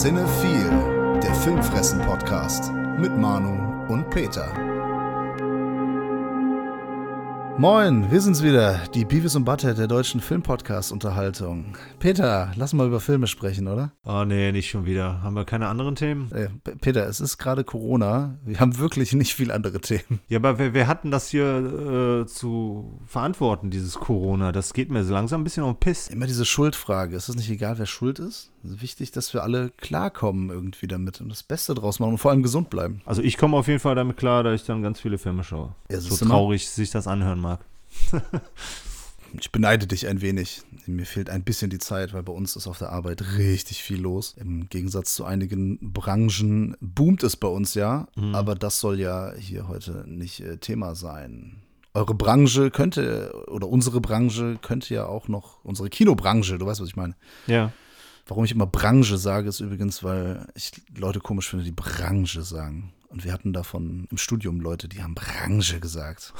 Cinephile, der Filmfressen-Podcast mit Manu und Peter. Moin, wir sind's wieder, die Beavis und Butthead der deutschen Filmpodcast-Unterhaltung. Peter, lass mal über Filme sprechen, oder? Oh nee, nicht schon wieder. Haben wir keine anderen Themen? Äh, Peter, es ist gerade Corona. Wir haben wirklich nicht viel andere Themen. Ja, aber wir, wir hatten das hier äh, zu verantworten, dieses Corona. Das geht mir so langsam ein bisschen um Piss. Immer diese Schuldfrage. Ist es nicht egal, wer schuld ist? Wichtig, dass wir alle klarkommen irgendwie damit und das Beste draus machen und vor allem gesund bleiben. Also ich komme auf jeden Fall damit klar, dass ich dann ganz viele Filme schaue. Ja, so traurig sich das anhören mag. Ich beneide dich ein wenig. Mir fehlt ein bisschen die Zeit, weil bei uns ist auf der Arbeit richtig viel los. Im Gegensatz zu einigen Branchen boomt es bei uns ja, aber das soll ja hier heute nicht äh, Thema sein. Eure Branche könnte, oder unsere Branche könnte ja auch noch, unsere Kinobranche, du weißt, was ich meine. Ja. Warum ich immer Branche sage, ist übrigens, weil ich Leute komisch finde, die Branche sagen. Und wir hatten davon im Studium Leute, die haben Branche gesagt.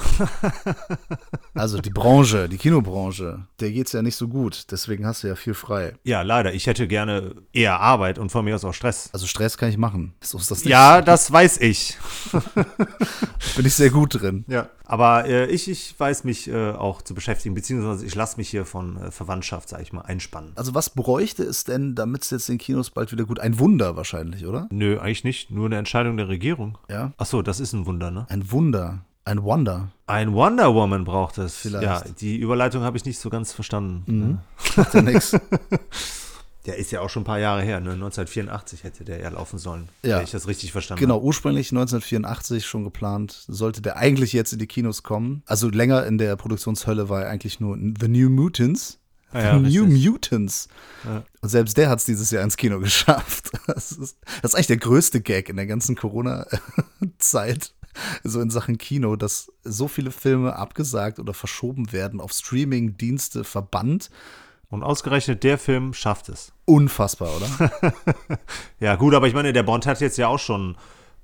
also die Branche, die Kinobranche, der geht's ja nicht so gut. Deswegen hast du ja viel frei. Ja, leider. Ich hätte gerne eher Arbeit und von mir aus auch Stress. Also Stress kann ich machen. So ist das nicht. Ja, das weiß ich. Bin ich sehr gut drin. Ja. Aber äh, ich, ich weiß mich äh, auch zu beschäftigen, beziehungsweise ich lasse mich hier von äh, Verwandtschaft, sag ich mal, einspannen. Also was bräuchte es denn, damit es jetzt in Kinos bald wieder gut? Ein Wunder wahrscheinlich, oder? Nö, eigentlich nicht. Nur eine Entscheidung der Regierung. Ja. Ach so, das ist ein Wunder, ne? Ein Wunder. Ein Wonder. Ein Wonder Woman braucht es. Vielleicht. Ja, die Überleitung habe ich nicht so ganz verstanden. Mhm. Macht ja nix. Der ist ja auch schon ein paar Jahre her, ne? 1984 hätte der ja laufen sollen. Ja. Wenn ich das richtig verstanden Genau, habe. ursprünglich 1984 schon geplant, sollte der eigentlich jetzt in die Kinos kommen. Also länger in der Produktionshölle war er eigentlich nur The New Mutants. Ah ja, New richtig. Mutants. Ja. Und selbst der hat es dieses Jahr ins Kino geschafft. Das ist, das ist eigentlich der größte Gag in der ganzen Corona-Zeit. So in Sachen Kino, dass so viele Filme abgesagt oder verschoben werden, auf Streaming-Dienste verbannt. Und ausgerechnet der Film schafft es. Unfassbar, oder? Ja, gut, aber ich meine, der Bond hat jetzt ja auch schon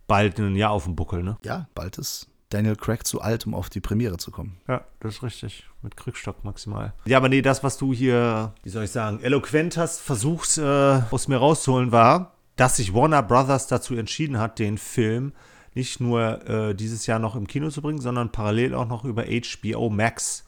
bald ein Jahr auf dem Buckel, ne? ja, bald ist Daniel Craig zu alt, um auf die Premiere zu kommen. Ja, das ist richtig. Mit Krückstock maximal. Ja, aber nee, das, was du hier, wie soll ich sagen, eloquent hast versucht, äh, aus mir rauszuholen, war, dass sich Warner Brothers dazu entschieden hat, den Film nicht nur äh, dieses Jahr noch im Kino zu bringen, sondern parallel auch noch über HBO Max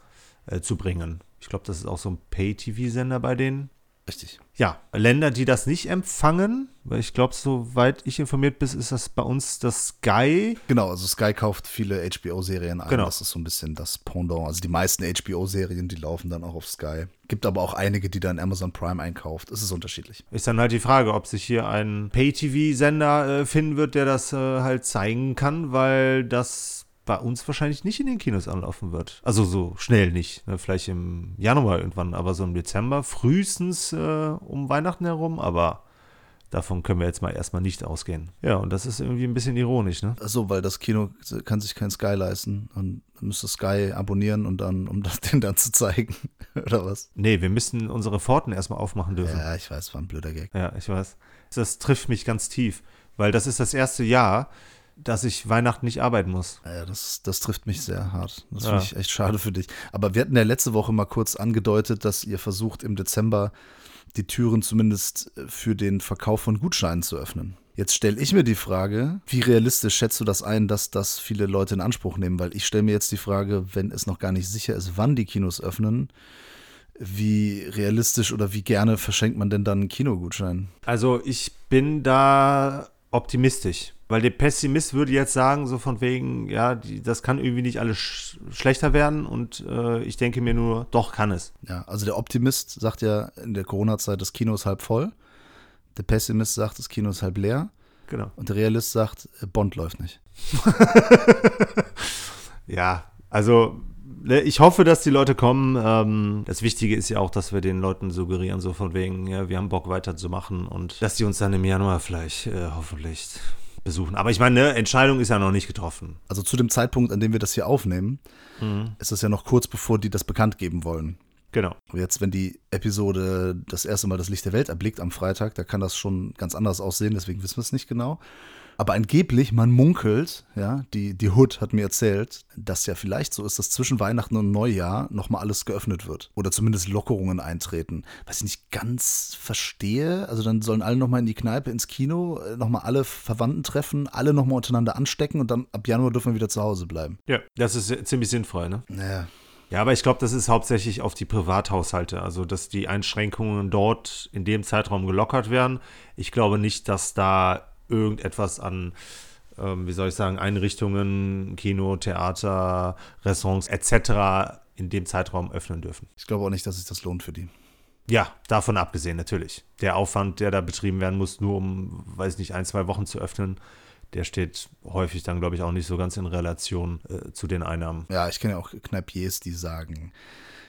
äh, zu bringen. Ich glaube, das ist auch so ein Pay-TV-Sender bei denen. Richtig. Ja, Länder, die das nicht empfangen, weil ich glaube, soweit ich informiert bin, ist das bei uns das Sky. Genau, also Sky kauft viele HBO-Serien ein. Genau. Das ist so ein bisschen das Pendant. Also die meisten HBO-Serien, die laufen dann auch auf Sky. Gibt aber auch einige, die dann Amazon Prime einkauft. Es ist unterschiedlich. Ist dann halt die Frage, ob sich hier ein Pay-TV-Sender äh, finden wird, der das äh, halt zeigen kann, weil das bei uns wahrscheinlich nicht in den Kinos anlaufen wird. Also so schnell nicht. Ne? Vielleicht im Januar irgendwann, aber so im Dezember, frühestens äh, um Weihnachten herum, aber davon können wir jetzt mal erstmal nicht ausgehen. Ja, und das ist irgendwie ein bisschen ironisch, ne? So, weil das Kino kann sich kein Sky leisten und müsste Sky abonnieren und dann, um das den dann zu zeigen. Oder was? Nee, wir müssten unsere Pforten erstmal aufmachen dürfen. Ja, ich weiß, war ein blöder Gag. Ja, ich weiß. Das trifft mich ganz tief, weil das ist das erste Jahr, dass ich Weihnachten nicht arbeiten muss. Ja, das, das trifft mich sehr hart. Das Ja. finde ich echt schade für dich. Aber wir hatten ja letzte Woche mal kurz angedeutet, dass ihr versucht, im Dezember die Türen zumindest für den Verkauf von Gutscheinen zu öffnen. Jetzt stelle ich mir die Frage, wie realistisch schätzt du das ein, dass das viele Leute in Anspruch nehmen? Weil ich stelle mir jetzt die Frage, wenn es noch gar nicht sicher ist, wann die Kinos öffnen, wie realistisch oder wie gerne verschenkt man denn dann einen Kinogutschein? Also ich bin da optimistisch, weil der Pessimist würde jetzt sagen, so von wegen, ja, die, das kann irgendwie nicht alles sch schlechter werden und äh, ich denke mir nur, doch kann es. Ja, also der Optimist sagt ja in der Corona-Zeit, das Kino ist halb voll. Der Pessimist sagt, das Kino ist halb leer. Genau. Und der Realist sagt, äh, Bond läuft nicht. Ja, also ne, ich hoffe, dass die Leute kommen. Ähm, das Wichtige ist ja auch, dass wir den Leuten suggerieren, so von wegen, ja, wir haben Bock weiterzumachen und dass die uns dann im Januar vielleicht äh, hoffentlich besuchen. Aber ich meine, ne, Entscheidung ist ja noch nicht getroffen. Also zu dem Zeitpunkt, an dem wir das hier aufnehmen, Mhm. ist es ja noch kurz bevor die das bekannt geben wollen. Genau. Und Jetzt, wenn die Episode das erste Mal das Licht der Welt erblickt am Freitag, da kann das schon ganz anders aussehen, deswegen wissen wir es nicht genau. Aber angeblich, man munkelt, ja, die, die Hood hat mir erzählt, dass ja vielleicht so ist, dass zwischen Weihnachten und Neujahr nochmal alles geöffnet wird. Oder zumindest Lockerungen eintreten. Was ich nicht ganz verstehe. Also dann sollen alle nochmal in die Kneipe, ins Kino, äh, nochmal alle Verwandten treffen, alle nochmal untereinander anstecken und dann ab Januar dürfen wir wieder zu Hause bleiben. Ja, das ist ziemlich sinnvoll, ne? Naja. Ja, aber ich glaube, das ist hauptsächlich auf die Privathaushalte, also dass die Einschränkungen dort in dem Zeitraum gelockert werden. Ich glaube nicht, dass da irgendetwas an, ähm, wie soll ich sagen, Einrichtungen, Kino, Theater, Restaurants etc. in dem Zeitraum öffnen dürfen. Ich glaube auch nicht, dass sich das lohnt für die. Ja, davon abgesehen natürlich. Der Aufwand, der da betrieben werden muss, nur um, weiß nicht, ein, zwei Wochen zu öffnen, der steht häufig dann, glaube ich, auch nicht so ganz in Relation äh, zu den Einnahmen. Ja, ich kenne ja auch Kneipiers, die sagen,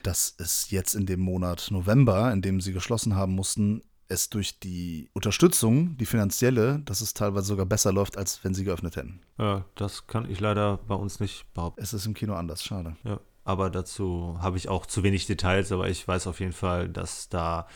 dass es jetzt in dem Monat November, in dem sie geschlossen haben mussten, es durch die Unterstützung, die finanzielle, dass es teilweise sogar besser läuft, als wenn sie geöffnet hätten. Ja, das kann ich leider bei uns nicht behaupten. Es ist im Kino anders, schade. Ja, aber dazu habe ich auch zu wenig Details, aber ich weiß auf jeden Fall, dass da,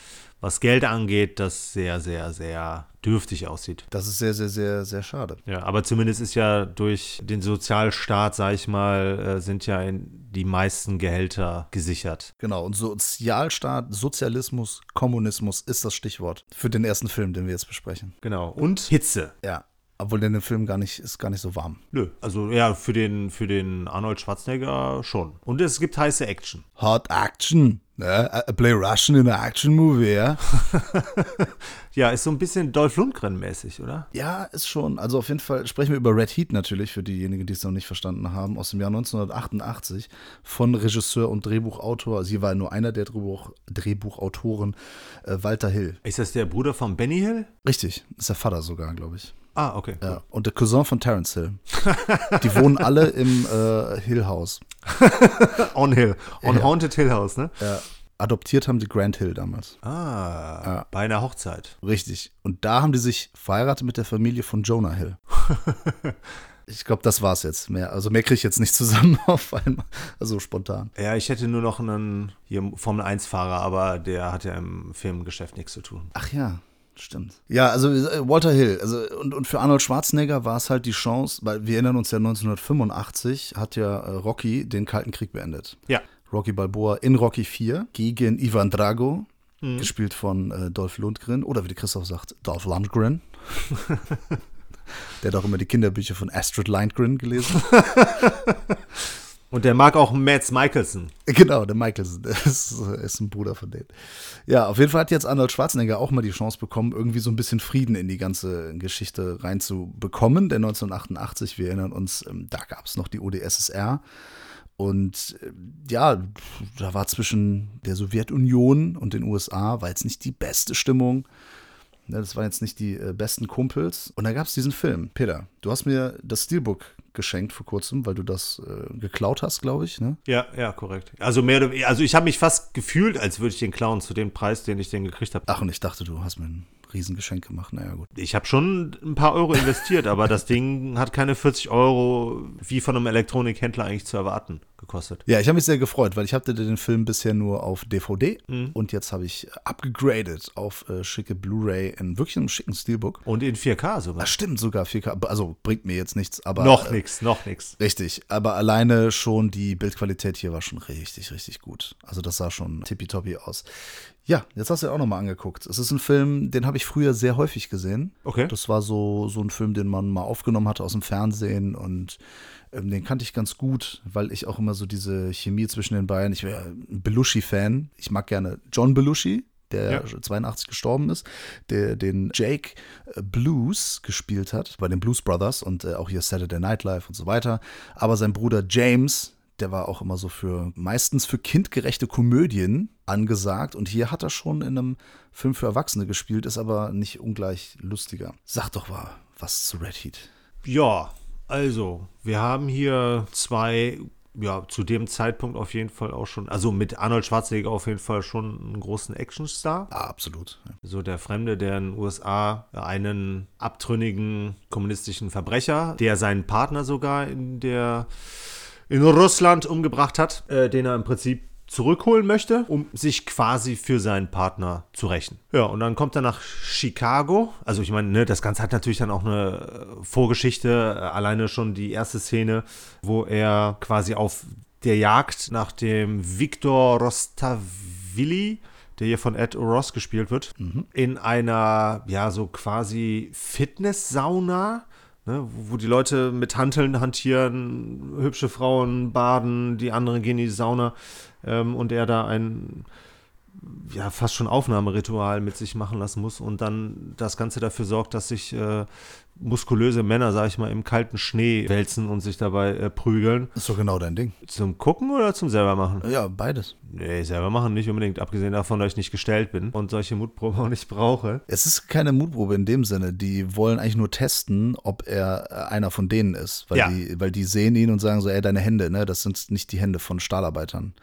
was Geld angeht, das sehr, sehr, sehr dürftig aussieht. Das ist sehr, sehr, sehr, sehr schade. Ja, aber zumindest ist ja durch den Sozialstaat, sag ich mal, äh, sind ja die meisten Gehälter gesichert. Genau, und Sozialstaat, Sozialismus, Kommunismus ist das Stichwort für den ersten Film, den wir jetzt besprechen. Genau. Und Hitze. Ja. Obwohl der Film gar nicht, ist gar nicht so warm. Nö, also ja, für den, für den Arnold Schwarzenegger schon. Und es gibt heiße Action. Hot Action. Ne? I play Russian in an Action Movie, ja? ja, ist so ein bisschen Dolph Lundgren-mäßig, oder? Ja, ist schon. Also auf jeden Fall sprechen wir über Red Heat natürlich, für diejenigen, die es noch nicht verstanden haben, aus dem Jahr 1988 von Regisseur und Drehbuchautor, sie war nur einer der Drehbuch, Drehbuchautoren, äh, Walter Hill. Ist das der Bruder von Benny Hill? Richtig, ist der Vater sogar, glaube ich. Ah, okay. Ja, und der Cousin von Terence Hill. Die wohnen alle im äh, Hill House. On Hill. On ja. Haunted Hill House, ne? Ja. Adoptiert haben die Grant Hill damals. Ah, ja. bei einer Hochzeit. Richtig. Und da haben die sich verheiratet mit der Familie von Jonah Hill. Ich glaube, das war's jetzt. Mehr, also mehr kriege ich jetzt nicht zusammen auf einmal. Also spontan. Ja, ich hätte nur noch einen Formel 1-Fahrer, aber der hat ja im Filmgeschäft nichts zu tun. Ach ja, Stimmt. Ja, also äh, Walter Hill. Also, und, und für Arnold Schwarzenegger war es halt die Chance, weil wir erinnern uns ja 1985 hat ja äh, Rocky den Kalten Krieg beendet. Ja. Rocky Balboa in Rocky 4 gegen Ivan Drago, mhm. gespielt von äh, Dolph Lundgren oder wie Christoph sagt, Dolph Lundgren. Der hat auch immer die Kinderbücher von Astrid Lindgren gelesen. Und der mag auch Mads Michelson. Genau, der Michelson, ist, ist, ein Bruder von denen. Ja, auf jeden Fall hat jetzt Arnold Schwarzenegger auch mal die Chance bekommen, irgendwie so ein bisschen Frieden in die ganze Geschichte reinzubekommen. Denn 1988, wir erinnern uns, ähm, da gab es noch die OdSSR. Und äh, ja, da war zwischen der Sowjetunion und den USA, war jetzt nicht die beste Stimmung. Ne, das waren jetzt nicht die äh, besten Kumpels. Und da gab es diesen Film. Peter, du hast mir das Steelbook geschenkt vor kurzem, weil du das äh, geklaut hast, glaube ich. Ne? Ja, ja, korrekt. Also mehr oder, also ich habe mich fast gefühlt, als würde ich den klauen zu dem Preis, den ich den gekriegt habe. Ach, und ich dachte, du hast mir ein Riesengeschenk gemacht. Naja, gut. Ich habe schon ein paar Euro investiert, aber das Ding hat keine 40 Euro wie von einem Elektronikhändler eigentlich zu erwarten gekostet. Ja, ich habe mich sehr gefreut, weil ich hatte den Film bisher nur auf DVD mhm. und jetzt habe ich abgegradet auf äh, schicke Blu-ray in wirklich einem schicken Steelbook. Und in 4K sogar. Das stimmt sogar 4K, also bringt mir jetzt nichts, aber noch äh, nichts, noch nichts. Richtig, aber alleine schon die Bildqualität hier war schon richtig, richtig gut. Also das sah schon tippitoppi aus. Ja, jetzt hast du ja auch nochmal angeguckt. Es ist ein Film, den habe ich früher sehr häufig gesehen. Okay. Das war so, so ein Film, den man mal aufgenommen hatte aus dem Fernsehen und ähm, den kannte ich ganz gut, weil ich auch immer so diese Chemie zwischen den beiden, ich wäre ein Belushi-Fan. Ich mag gerne John Belushi, der ja. 82 gestorben ist, der den Jake äh, Blues gespielt hat bei den Blues Brothers und äh, auch hier Saturday Night Live und so weiter. Aber sein Bruder James, der war auch immer so für meistens für kindgerechte Komödien angesagt und hier hat er schon in einem Film für Erwachsene gespielt, ist aber nicht ungleich lustiger. Sag doch mal was zu Red Heat. Ja, also, wir haben hier zwei ja, zu dem Zeitpunkt auf jeden Fall auch schon, also mit Arnold Schwarzenegger auf jeden Fall schon einen großen Actionstar. Ah, absolut. Ja. So der Fremde, der in den USA einen abtrünnigen kommunistischen Verbrecher, der seinen Partner sogar in der in Russland umgebracht hat, äh, den er im Prinzip zurückholen möchte, um sich quasi für seinen Partner zu rächen. Ja, und dann kommt er nach Chicago. Also ich meine, ne, das Ganze hat natürlich dann auch eine äh, Vorgeschichte. Äh, alleine schon die erste Szene, wo er quasi auf der Jagd nach dem Victor Rostavilli, der hier von Ed Ross gespielt wird, mhm. in einer, ja, so quasi Fitness-Sauna Ne, wo die Leute mit Hanteln hantieren, hübsche Frauen baden, die anderen gehen in die Sauna ähm, und er da ein ja fast schon Aufnahmeritual mit sich machen lassen muss und dann das Ganze dafür sorgt, dass sich äh, muskulöse Männer, sag ich mal, im kalten Schnee wälzen und sich dabei äh, prügeln. Ist doch genau dein Ding. Zum Gucken oder zum selber machen? Ja, beides. Nee, selber machen nicht unbedingt, abgesehen davon, dass ich nicht gestellt bin und solche Mutproben auch nicht brauche. Es ist keine Mutprobe in dem Sinne. Die wollen eigentlich nur testen, ob er äh, einer von denen ist. Weil, Ja. die, weil die sehen ihn und sagen so, ey, deine Hände, ne, das sind nicht die Hände von Stahlarbeitern.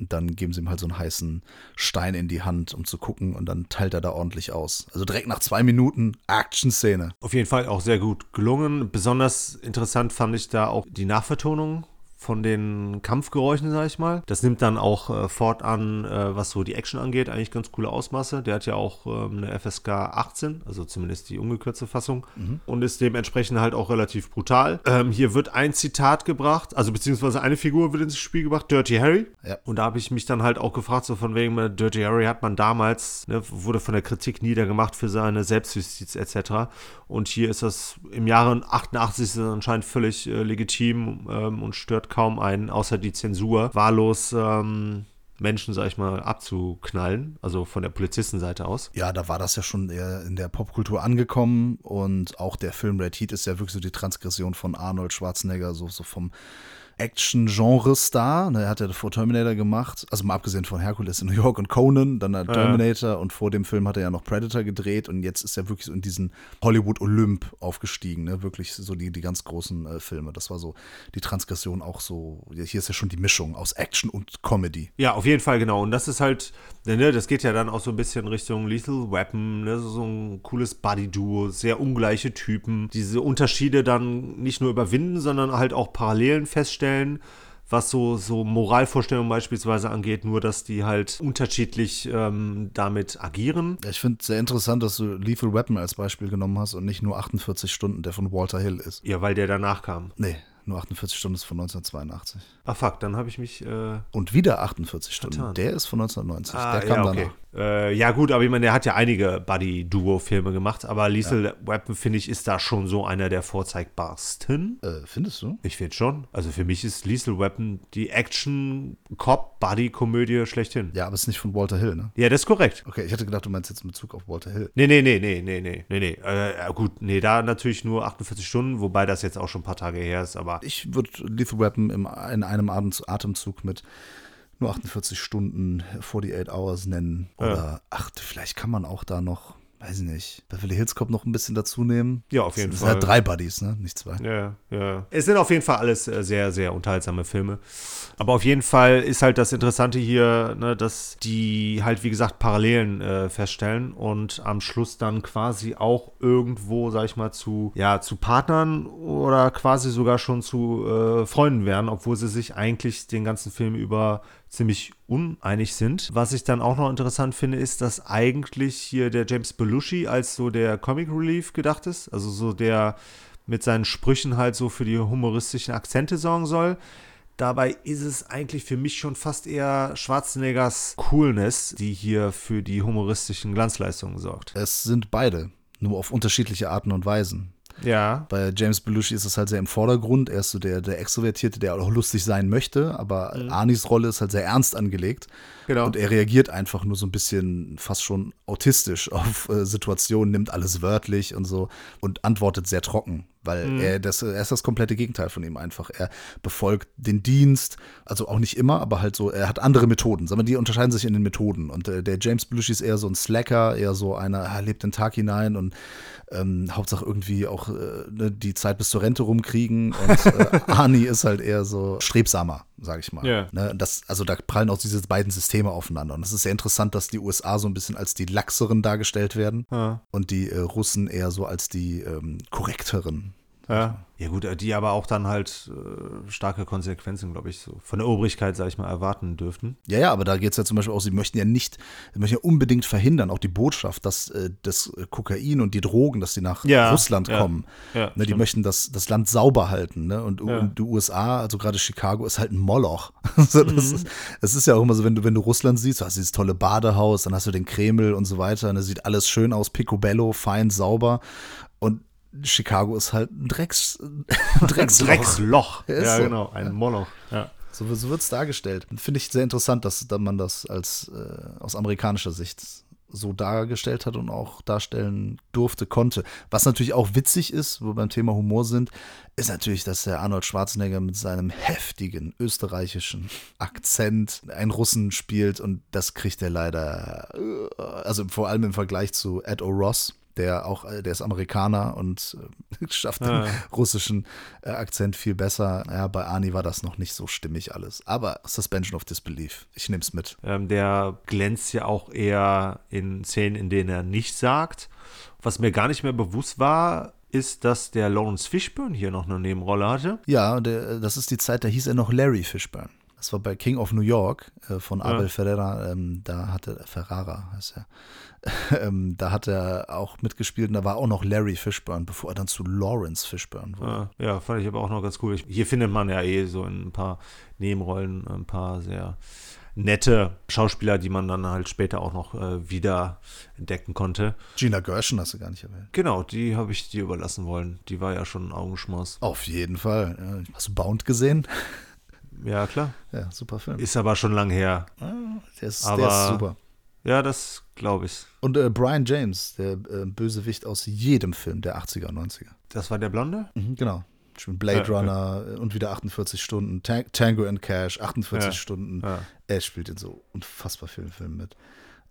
Und dann geben sie ihm halt so einen heißen Stein in die Hand, um zu gucken, und dann teilt er da ordentlich aus. Also direkt nach zwei Minuten Action-Szene. Auf jeden Fall auch sehr gut gelungen. Besonders interessant fand ich da auch die Nachvertonung von den Kampfgeräuschen, sag ich mal. Das nimmt dann auch äh, fortan, äh, was so die Action angeht, eigentlich ganz coole Ausmaße. Der hat ja auch ähm, eine FSK 18, also zumindest die ungekürzte Fassung, und ist dementsprechend halt auch relativ brutal. Ähm, hier wird ein Zitat gebracht, also beziehungsweise eine Figur wird ins Spiel gebracht, Dirty Harry. Ja. Und da habe ich mich dann halt auch gefragt, so von wegen, äh, Dirty Harry hat man damals, ne, wurde von der Kritik niedergemacht für seine Selbstjustiz etc. Und hier ist das im Jahre 88 ist das anscheinend völlig äh, legitim ähm, und stört kaum einen, außer die Zensur, wahllos ähm, Menschen, sag ich mal, abzuknallen, also von der Polizistenseite aus. Ja, da war das ja schon eher in der Popkultur angekommen und auch der Film Red Heat ist ja wirklich so die Transgression von Arnold Schwarzenegger, so, so vom Action-Genre-Star. Ne, Er hat ja vor Terminator gemacht, also mal abgesehen von Hercules in New York und Conan, dann hat Terminator und vor dem Film hat er ja noch Predator gedreht und jetzt ist er wirklich so in diesen Hollywood-Olymp aufgestiegen, ne? wirklich so die, die ganz großen äh, Filme. Das war so die Transgression auch so, ja, hier ist ja schon die Mischung aus Action und Comedy. Ja, auf jeden Fall, genau. Und das ist halt, ne, das geht ja dann auch so ein bisschen Richtung Lethal Weapon, ne, so ein cooles Buddy-Duo, sehr ungleiche Typen. Diese Unterschiede dann nicht nur überwinden, sondern halt auch Parallelen feststellen, was so, so Moralvorstellungen beispielsweise angeht, nur dass die halt unterschiedlich ähm, damit agieren. Ich finde es sehr interessant, dass du Lethal Weapon als Beispiel genommen hast und nicht nur 48 Stunden, der von Walter Hill ist. Ja, weil der danach kam. Nee, nur 48 Stunden ist von 1982. Ah, fuck, dann habe ich mich. Äh, Und wieder 48 Stunden, Vertan. der ist von 1990. Ah, der kam ja, okay. danach. Äh, ja, gut, aber ich meine, der hat ja einige Buddy-Duo-Filme gemacht, aber Lethal Weapon, finde ich, ist da schon so einer der vorzeigbarsten. Äh, findest du? Ich finde schon. Also für mich ist Lethal Weapon die Action-Cop-Buddy-Komödie schlechthin. Ja, aber es ist nicht von Walter Hill, ne? Ja, das ist korrekt. Okay, ich hatte gedacht, du meinst jetzt in Bezug auf Walter Hill. Nee, nee, nee, nee, nee, nee, nee, nee. Äh, ja, gut, nee, da natürlich nur 48 Stunden, wobei das jetzt auch schon ein paar Tage her ist, aber Ich würde Lethal Weapon im, in einem Atem- Atemzug mit nur 48 Stunden 48 Hours nennen. Oder, ach, vielleicht kann man auch da noch, weiß ich nicht, Beverly Hills Cop noch ein bisschen dazu nehmen. Ja, auf jeden Es Fall. sind halt drei Buddies, ne? Nicht zwei. Ja, ja. Es sind auf jeden Fall alles äh, sehr, sehr unterhaltsame Filme. Aber auf jeden Fall ist halt das Interessante hier, ne, dass die halt, wie gesagt, Parallelen äh, feststellen und am Schluss dann quasi auch irgendwo, sag ich mal, zu, ja, zu Partnern oder quasi sogar schon zu äh, Freunden werden, obwohl sie sich eigentlich den ganzen Film über ziemlich uneinig sind. Was ich dann auch noch interessant finde, ist, dass eigentlich hier der James Belushi als so der Comic Relief gedacht ist. Also so der mit seinen Sprüchen halt so für die humoristischen Akzente sorgen soll. Dabei ist es eigentlich für mich schon fast eher Schwarzeneggers Coolness, die hier für die humoristischen Glanzleistungen sorgt. Es sind beide, nur auf unterschiedliche Arten und Weisen. Ja. Bei James Belushi ist es halt sehr im Vordergrund. Er ist so der, der Extrovertierte, der auch lustig sein möchte, aber Arnis Rolle ist halt sehr ernst angelegt. Genau. Und er reagiert einfach nur so ein bisschen fast schon autistisch auf äh, Situationen, nimmt alles wörtlich und so und antwortet sehr trocken, weil er, das, er ist das komplette Gegenteil von ihm einfach. Er befolgt den Dienst, also auch nicht immer, aber halt so, er hat andere Methoden. Sagen wir, die unterscheiden sich in den Methoden. Und äh, der James Belushi ist eher so ein Slacker, eher so einer, er lebt den Tag hinein und ähm, Hauptsache irgendwie auch äh, ne, die Zeit bis zur Rente rumkriegen. Und äh, Arnie ist halt eher so strebsamer, sag ich mal. Ja. Ne, das, also da prallen auch diese beiden Systeme aufeinander. Und es ist sehr interessant, dass die USA so ein bisschen als die laxeren dargestellt werden Ja. und die äh, Russen eher so als die ähm, korrekteren. Ja. ja, gut, die aber auch dann halt äh, starke Konsequenzen, glaube ich, so von der Obrigkeit, sage ich mal, erwarten dürften. Ja, ja, aber da geht es ja zum Beispiel auch, sie möchten ja nicht, sie möchten ja unbedingt verhindern, auch die Botschaft, dass äh, das Kokain und die Drogen, dass die nach Ja, Russland ja. kommen. Ja, ne, die möchten das, das Land sauber halten. Ne? Und, und die USA, also gerade Chicago, ist halt ein Moloch. so, Mhm. ist, das ist ja auch immer so, wenn du, wenn du Russland siehst, du hast dieses tolle Badehaus, dann hast du den Kreml und so weiter. Und es sieht alles schön aus, picobello, fein, sauber. Chicago ist halt ein Drecks, Drecksloch. Drecksloch. Ja, so. genau, ein Moloch. Ja. So, so wird es dargestellt. Finde ich sehr interessant, dass da man das als äh, aus amerikanischer Sicht so dargestellt hat und auch darstellen durfte, konnte. Was natürlich auch witzig ist, wo wir beim Thema Humor sind, ist natürlich, dass der Arnold Schwarzenegger mit seinem heftigen österreichischen Akzent einen Russen spielt und das kriegt er leider, äh, also vor allem im Vergleich zu Ed O'Ross, der auch, äh, der ist Amerikaner und äh, schafft den Ah. russischen äh, Akzent viel besser. Ja, bei Ani war das noch nicht so stimmig alles. Aber Suspension of Disbelief, ich nehme es mit. Ähm, der glänzt ja auch eher in Szenen, in denen er nicht sagt. Was mir gar nicht mehr bewusst war, ist, dass der Lawrence Fishburne hier noch eine Nebenrolle hatte. Ja, der, das ist die Zeit, da hieß er noch Larry Fishburne. Das war bei King of New York äh, von Abel Ferreira. Ähm, da hatte Ferrara, heißt er. ähm, da hat er auch mitgespielt und da war auch noch Larry Fishburne, bevor er dann zu Lawrence Fishburne wurde. Ja, ja, fand ich aber auch noch ganz cool. Ich, hier findet man ja eh so in ein paar Nebenrollen ein paar sehr nette Schauspieler, die man dann halt später auch noch äh, wieder entdecken konnte. Gina Gershon hast du gar nicht erwähnt. Genau, die habe ich dir überlassen wollen. Die war ja schon ein Augenschmaus. Auf jeden Fall. Ja. Hast du Bound gesehen? Ja, klar. Ja, super Film. Ist aber schon lang her. Ah, der, ist, Aber- der ist super. Ja, das glaube ich. Und äh, Brian James, der äh, Bösewicht aus jedem Film der 80er und 90er. Das war der Blonde? Mhm, genau. Blade Ja, ja. Runner äh, und wieder 48 Stunden. Ta Tango and Cash, 48 Ja, Stunden. ja. Er spielt in so unfassbar vielen Filmen mit.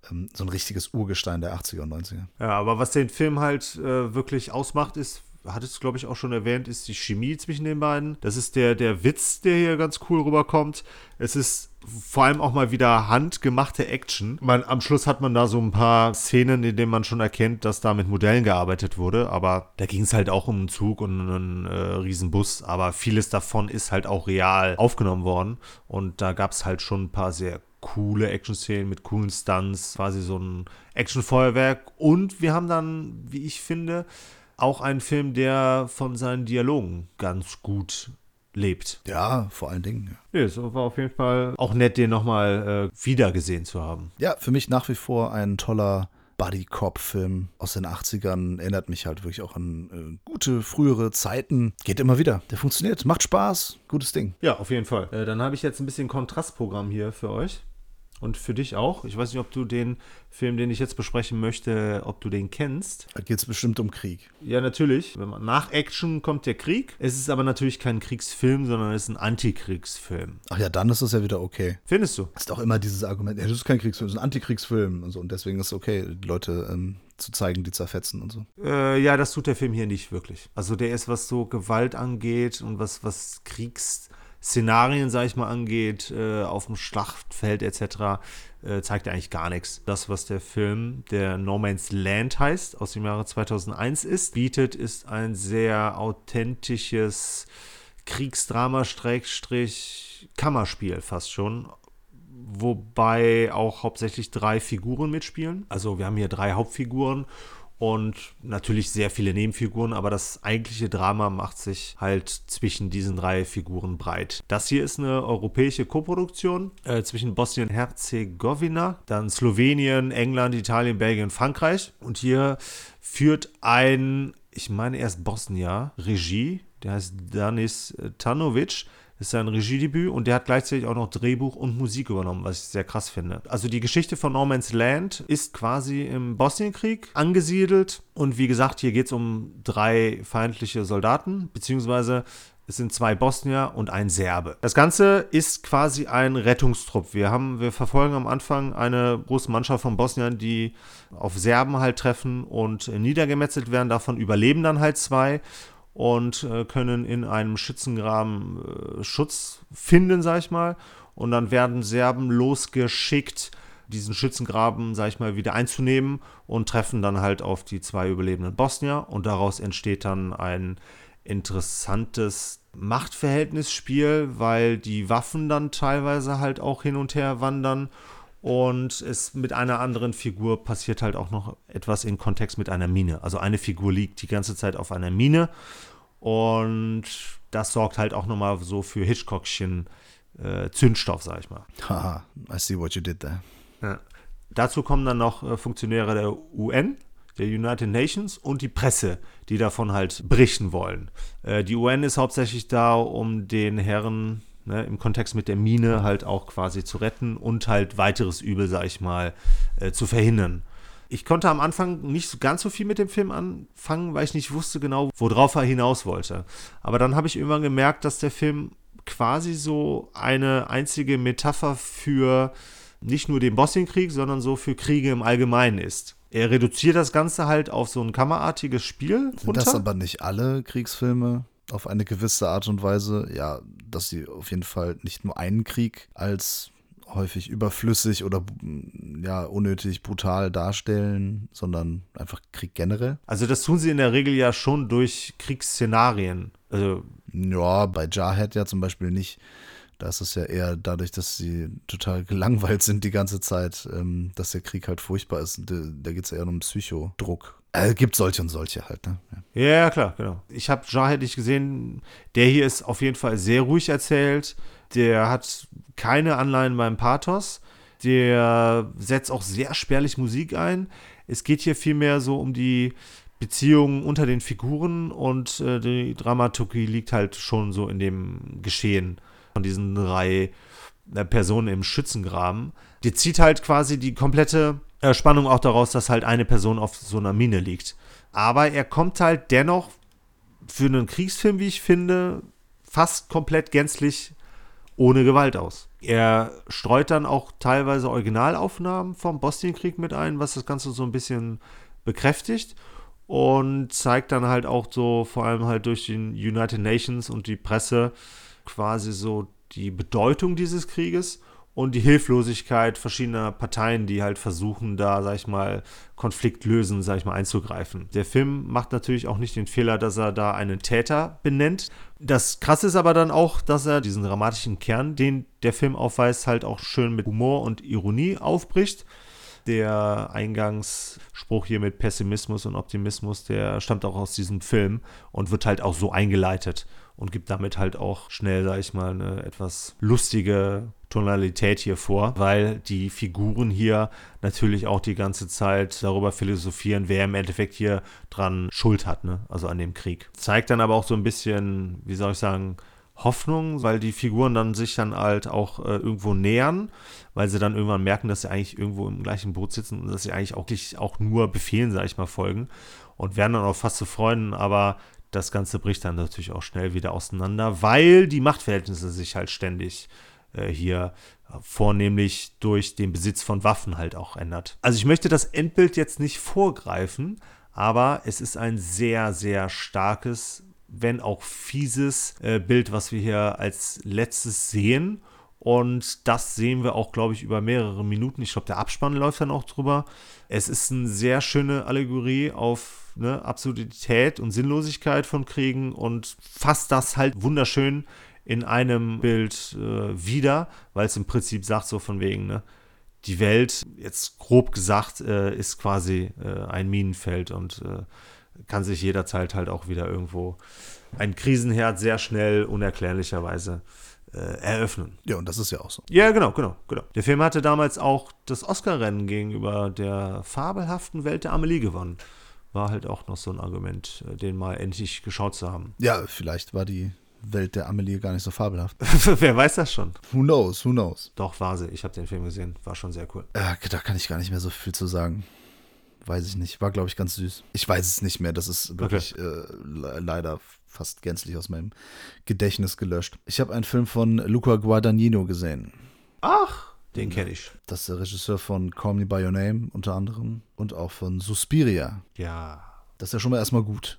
Ähm, so ein richtiges Urgestein der 80er und 90er. Ja, aber was den Film halt äh, wirklich ausmacht, ist, hat es glaube ich auch schon erwähnt, ist die Chemie zwischen den beiden. Das ist der, der Witz, der hier ganz cool rüberkommt. Es ist vor allem auch mal wieder handgemachte Action. Man, am Schluss hat man da so ein paar Szenen, in denen man schon erkennt, dass da mit Modellen gearbeitet wurde. Aber da ging es halt auch um einen Zug und einen äh, Riesenbus. Aber vieles davon ist halt auch real aufgenommen worden. Und da gab es halt schon ein paar sehr coole Action-Szenen mit coolen Stunts, quasi so ein Action-Feuerwerk. Und wir haben dann, wie ich finde, auch einen Film, der von seinen Dialogen ganz gut lebt. Ja, vor allen Dingen. Ja, es war auf jeden Fall auch nett, den nochmal äh, wiedergesehen zu haben. Ja, für mich nach wie vor ein toller Buddy-Cop-Film aus den 80ern. Erinnert mich halt wirklich auch an äh, gute frühere Zeiten. Geht immer wieder. Der funktioniert, macht Spaß, gutes Ding. Ja, auf jeden Fall. Äh, dann habe ich jetzt ein bisschen Kontrastprogramm hier für euch. Und für dich auch. Ich weiß nicht, ob du den Film, den ich jetzt besprechen möchte, ob du den kennst. Da geht es bestimmt um Krieg. Ja, natürlich. Wenn man, nach Action kommt der Krieg. Es ist aber natürlich kein Kriegsfilm, sondern es ist ein Antikriegsfilm. Ach ja, dann ist es ja wieder okay. Findest du? ist auch immer dieses Argument, ja, das ist kein Kriegsfilm, das ist ein Antikriegsfilm und so. Und deswegen ist es okay, die Leute ähm, zu zeigen, die zerfetzen und so. Äh, ja, das tut der Film hier nicht wirklich. Also der ist, was so Gewalt angeht und was, was Kriegsszenarien, sag ich mal, angeht, äh, auf dem Schlachtfeld etc., äh, zeigt er eigentlich gar nichts. Das, was der Film, der No Man's Land heißt, aus dem Jahre 2001 ist, bietet, ist ein sehr authentisches Kriegsdrama-Kammerspiel fast schon, wobei auch hauptsächlich drei Figuren mitspielen. Also wir haben hier drei Hauptfiguren und natürlich sehr viele Nebenfiguren, aber das eigentliche Drama macht sich halt zwischen diesen drei Figuren breit. Das hier ist eine europäische Koproduktion äh, zwischen Bosnien-Herzegowina, dann Slowenien, England, Italien, Belgien, Frankreich. Und hier führt ein, ich meine erst Bosnier, Regie, der heißt Danis Tanovic. Ist sein Regiedebüt und der hat gleichzeitig auch noch Drehbuch und Musik übernommen, was ich sehr krass finde. Also die Geschichte von No Man's Land ist quasi im Bosnienkrieg angesiedelt und wie gesagt, hier geht es um drei feindliche Soldaten, beziehungsweise es sind zwei Bosnier und ein Serbe. Das Ganze ist quasi ein Rettungstrupp. Wir haben, wir verfolgen am Anfang eine große Mannschaft von Bosniern, die auf Serben halt treffen und niedergemetzelt werden. Davon überleben dann halt zwei und äh, können in einem Schützengraben äh, Schutz finden, sag ich mal. Und dann werden Serben losgeschickt, diesen Schützengraben, sag ich mal, wieder einzunehmen und treffen dann halt auf die zwei überlebenden Bosnier. Und daraus entsteht dann ein interessantes Machtverhältnisspiel, weil die Waffen dann teilweise halt auch hin und her wandern und es mit einer anderen Figur passiert halt auch noch etwas in Kontext mit einer Mine. Also eine Figur liegt die ganze Zeit auf einer Mine und das sorgt halt auch nochmal so für Hitchcockchen äh, Zündstoff, sag ich mal. Haha, I see what you did there. Ja. Dazu kommen dann noch äh, Funktionäre der UN, der United Nations und die Presse, die davon halt berichten wollen. Äh, die UN ist hauptsächlich da, um den Herren ne, im Kontext mit der Mine halt auch quasi zu retten und halt weiteres Übel, sag ich mal, äh, zu verhindern. Ich konnte am Anfang nicht ganz so viel mit dem Film anfangen, weil ich nicht wusste genau, worauf er hinaus wollte. Aber dann habe ich irgendwann gemerkt, dass der Film quasi so eine einzige Metapher für nicht nur den Bosnienkrieg, sondern so für Kriege im Allgemeinen ist. Er reduziert das Ganze halt auf so ein kammerartiges Spiel. Sind das aber nicht alle Kriegsfilme auf eine gewisse Art und Weise? Ja, dass sie auf jeden Fall nicht nur einen Krieg als häufig überflüssig oder ja unnötig brutal darstellen, sondern einfach Krieg generell. Also das tun sie in der Regel ja schon durch Kriegsszenarien. Also ja, bei Jarhead ja zum Beispiel nicht. Da ist es ja eher dadurch, dass sie total gelangweilt sind die ganze Zeit, ähm, dass der Krieg halt furchtbar ist. Da, da geht es ja eher um Psychodruck. Äh, gibt solche und solche halt, ne? Ja, ja klar, genau. Ich habe Jarhead nicht gesehen. Der hier ist auf jeden Fall sehr ruhig erzählt. Der hat keine Anleihen beim Pathos. Der setzt auch sehr spärlich Musik ein. Es geht hier vielmehr so um die Beziehungen unter den Figuren und äh, die Dramaturgie liegt halt schon so in dem Geschehen von diesen drei äh, Personen im Schützengraben. Die zieht halt quasi die komplette äh, Spannung auch daraus, dass halt eine Person auf so einer Mine liegt. Aber er kommt halt dennoch für einen Kriegsfilm, wie ich finde, fast komplett gänzlich ohne Gewalt aus. Er streut dann auch teilweise Originalaufnahmen vom Bosnienkrieg mit ein, was das Ganze so ein bisschen bekräftigt und zeigt dann halt auch so, vor allem halt durch den United Nations und die Presse, quasi so die Bedeutung dieses Krieges und die Hilflosigkeit verschiedener Parteien, die halt versuchen, da, sag ich mal, Konflikt lösen, sag ich mal, einzugreifen. Der Film macht natürlich auch nicht den Fehler, dass er da einen Täter benennt. Das Krasse ist aber dann auch, dass er diesen dramatischen Kern, den der Film aufweist, halt auch schön mit Humor und Ironie aufbricht. Der Eingangsspruch hier mit Pessimismus und Optimismus, der stammt auch aus diesem Film und wird halt auch so eingeleitet und gibt damit halt auch schnell, sag ich mal, eine etwas lustige Tonalität hier vor, weil die Figuren hier natürlich auch die ganze Zeit darüber philosophieren, wer im Endeffekt hier dran Schuld hat, ne? also an dem Krieg. Zeigt dann aber auch so ein bisschen, wie soll ich sagen, Hoffnung, weil die Figuren dann sich dann halt auch äh, irgendwo nähern, weil sie dann irgendwann merken, dass sie eigentlich irgendwo im gleichen Boot sitzen und dass sie eigentlich auch, auch nur Befehlen, sag ich mal, folgen und werden dann auch fast zu Freunden, aber das Ganze bricht dann natürlich auch schnell wieder auseinander, weil die Machtverhältnisse sich halt ständig äh, hier vornehmlich durch den Besitz von Waffen halt auch ändert. Also ich möchte das Endbild jetzt nicht vorgreifen, aber es ist ein sehr, sehr starkes, wenn auch fieses äh, Bild, was wir hier als letztes sehen. Und das sehen wir auch, glaube ich, über mehrere Minuten. Ich glaube, der Abspann läuft dann auch drüber. Es ist eine sehr schöne Allegorie auf ne, Absurdität und Sinnlosigkeit von Kriegen und fasst das halt wunderschön in einem Bild äh, wieder, weil es im Prinzip sagt so von wegen, ne, die Welt, jetzt grob gesagt, äh, ist quasi äh, ein Minenfeld und äh, kann sich jederzeit halt auch wieder irgendwo ein Krisenherd sehr schnell, unerklärlicherweise äh, eröffnen. Ja, und das ist ja auch so. Ja, genau, genau, genau. Der Film hatte damals auch das Oscar-Rennen gegenüber der fabelhaften Welt der Amelie gewonnen war halt auch noch so ein Argument, äh, den mal endlich geschaut zu haben. Ja, vielleicht war die Welt der Amelie gar nicht so fabelhaft. Wer weiß das schon? Who knows, who knows? Doch, war sie. Ich habe den Film gesehen. War schon sehr cool. Äh, da kann ich gar nicht mehr so viel zu sagen. Weiß ich nicht. War, glaube ich, ganz süß. Ich weiß es nicht mehr. Das ist wirklich okay. äh, leider fast gänzlich aus meinem Gedächtnis gelöscht. Ich habe einen Film von Luca Guadagnino gesehen. Ach, den kenne ich. Das ist der Regisseur von Call Me By Your Name unter anderem und auch von Suspiria. Ja. Das ist ja schon mal erstmal gut.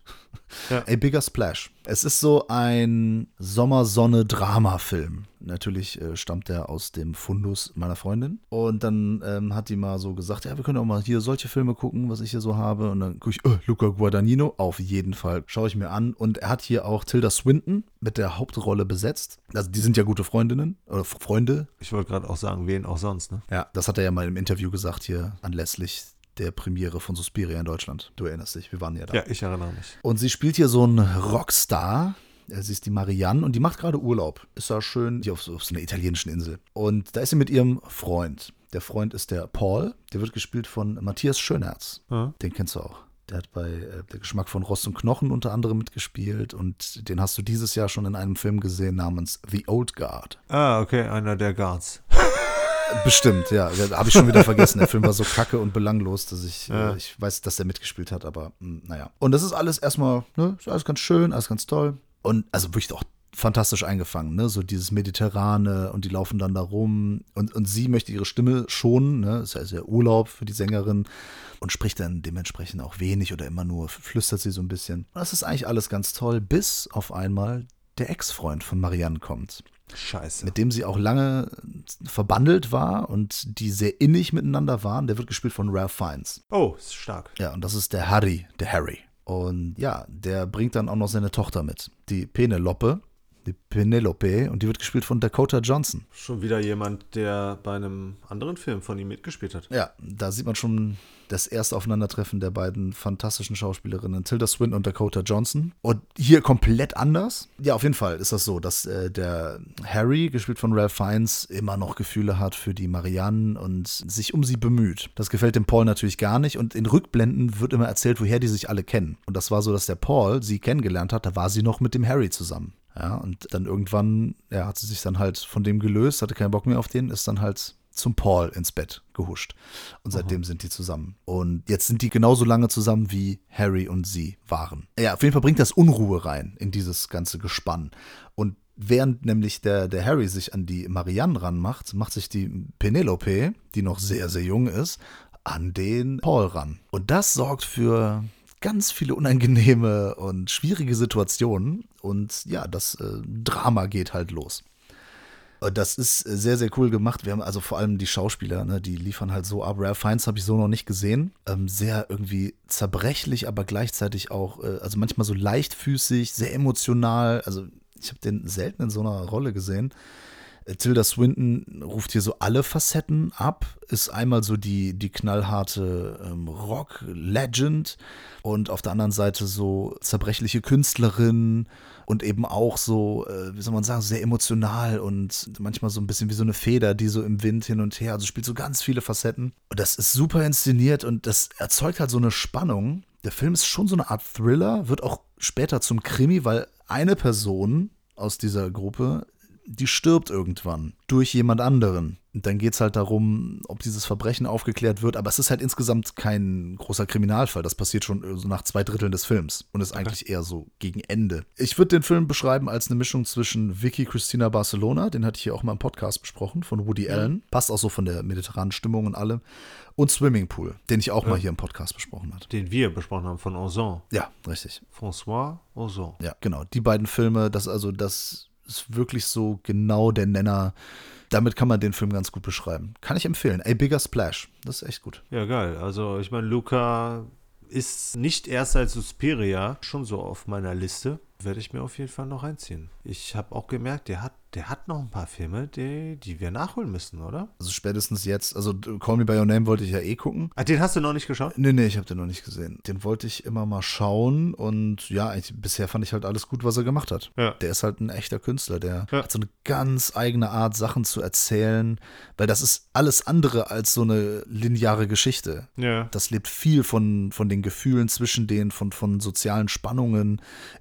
Ja. A Bigger Splash. Es ist so ein Sommersonne-Drama-Film. Natürlich äh, stammt der aus dem Fundus meiner Freundin. Und dann ähm, hat die mal so gesagt, ja, wir können auch mal hier solche Filme gucken, was ich hier so habe. Und dann gucke ich, äh, Luca Guadagnino, auf jeden Fall. Schaue ich mir an. Und er hat hier auch Tilda Swinton mit der Hauptrolle besetzt. Also die sind ja gute Freundinnen oder Freunde. Ich wollte gerade auch sagen, wen auch sonst, ne? Ja, das hat er ja mal im Interview gesagt hier anlässlich der Premiere von Suspiria in Deutschland. Du erinnerst dich, wir waren ja da. Ja, ich erinnere mich. Und sie spielt hier so einen Rockstar. Äh, Sie ist die Marianne und die macht gerade Urlaub. Ist da schön hier auf so, auf so einer italienischen Insel. Und da ist sie mit ihrem Freund. Der Freund ist der Paul. Der wird gespielt von Matthias Schönherz. Ja. Den kennst du auch. Der hat bei äh, Der Geschmack von Rost und Knochen unter anderem mitgespielt. Und den hast du dieses Jahr schon in einem Film gesehen namens The Old Guard. Ah, okay, einer der Guards. Bestimmt, ja. Habe ich schon wieder vergessen. Der Film war so kacke und belanglos, dass ich, Ja. äh, ich weiß, dass der mitgespielt hat, aber mh, naja. Und das ist alles erstmal, ne, ist alles ganz schön, alles ganz toll. Und also wirklich auch fantastisch eingefangen, ne? So dieses Mediterrane und die laufen dann da rum und, und sie möchte ihre Stimme schonen, ne? Ist ja ja Urlaub für die Sängerin und spricht dann dementsprechend auch wenig oder immer nur flüstert sie so ein bisschen. Und das ist eigentlich alles ganz toll, bis auf einmal der Ex-Freund von Marianne kommt Scheiße. mit dem sie auch lange verbandelt war und die sehr innig miteinander waren. Der wird gespielt von Ralph Fiennes. oh, ist stark. Ja, und das ist der Harry, der Harry. Und ja, der bringt dann auch noch seine Tochter mit, die Penelope, die Penelope, und die wird gespielt von Dakota Johnson. Schon wieder jemand, der bei einem anderen Film von ihm mitgespielt hat. Ja, da sieht man schon das erste Aufeinandertreffen der beiden fantastischen Schauspielerinnen, Tilda Swinton und Dakota Johnson. Und hier komplett anders. Ja, auf jeden Fall ist das so, dass äh, der Harry, gespielt von Ralph Fiennes, immer noch Gefühle hat für die Marianne und sich um sie bemüht. Das gefällt dem Paul natürlich gar nicht. Und in Rückblenden wird immer erzählt, woher die sich alle kennen. Und das war so, dass der Paul sie kennengelernt hat, da war sie noch mit dem Harry zusammen. Ja, und dann irgendwann, ja, hat sie sich dann halt von dem gelöst, hatte keinen Bock mehr auf den, ist dann halt zum Paul ins Bett gehuscht. Und seitdem sind die zusammen. Und jetzt sind die genauso lange zusammen, wie Harry und sie waren. Ja, auf jeden Fall bringt das Unruhe rein in dieses ganze Gespann. Und während nämlich der, der Harry sich an die Marianne ranmacht, macht sich die Penelope, die noch sehr, sehr jung ist, an den Paul ran. Und das sorgt für ganz viele unangenehme und schwierige Situationen. Und ja, das äh, Drama geht halt los. Das ist äh, sehr, sehr cool gemacht. Wir haben also vor allem die Schauspieler, ne, die liefern halt so ab. Ralph Fiennes habe ich so noch nicht gesehen. Ähm, sehr irgendwie zerbrechlich, aber gleichzeitig auch, äh, also manchmal so leichtfüßig, sehr emotional. Also ich habe den selten in so einer Rolle gesehen. Tilda Swinton ruft hier so alle Facetten ab, ist einmal so die, die knallharte ähm, Rock-Legend und auf der anderen Seite so zerbrechliche Künstlerin und eben auch so, äh, wie soll man sagen, sehr emotional und manchmal so ein bisschen wie so eine Feder, die so im Wind hin und her, also spielt so ganz viele Facetten. Und das ist super inszeniert und das erzeugt halt so eine Spannung. Der Film ist schon so eine Art Thriller, wird auch später zum Krimi, weil eine Person aus dieser Gruppe die stirbt irgendwann durch jemand anderen. Und dann geht es halt darum, ob dieses Verbrechen aufgeklärt wird. Aber es ist halt insgesamt kein großer Kriminalfall. Das passiert schon so nach zwei Dritteln des Films und ist eigentlich eher so gegen Ende. Ich würde den Film beschreiben als eine Mischung zwischen Vicky Christina Barcelona, den hatte ich hier auch mal im Podcast besprochen, von Woody Allen. Passt auch so von der mediterranen Stimmung und allem. Und Swimming Pool, den ich auch mal hier im Podcast besprochen hatte. Den wir besprochen haben von Ozon. Ja, richtig. François Ozon. Ja, genau. Die beiden Filme, das also, das ist wirklich so genau der Nenner. Damit kann man den Film ganz gut beschreiben. Kann ich empfehlen. A Bigger Splash. Das ist echt gut. Ja, geil. Also, ich meine, Luca ist nicht erst als Suspiria schon so auf meiner Liste. Werde ich mir auf jeden Fall noch reinziehen. Ich habe auch gemerkt, der hat, der hat noch ein paar Filme, die, die wir nachholen müssen, oder? Also spätestens jetzt, also Call Me By Your Name wollte ich ja eh gucken. Ah, den hast du noch nicht geschaut? Nee, nee, ich habe den noch nicht gesehen. Den wollte ich immer mal schauen und ja, ich, bisher fand ich halt alles gut, was er gemacht hat. Ja. Der ist halt ein echter Künstler, der Ja. hat so eine ganz eigene Art, Sachen zu erzählen, weil das ist alles andere als so eine lineare Geschichte. Ja. Das lebt viel von, von den Gefühlen zwischen denen, von, von sozialen Spannungen.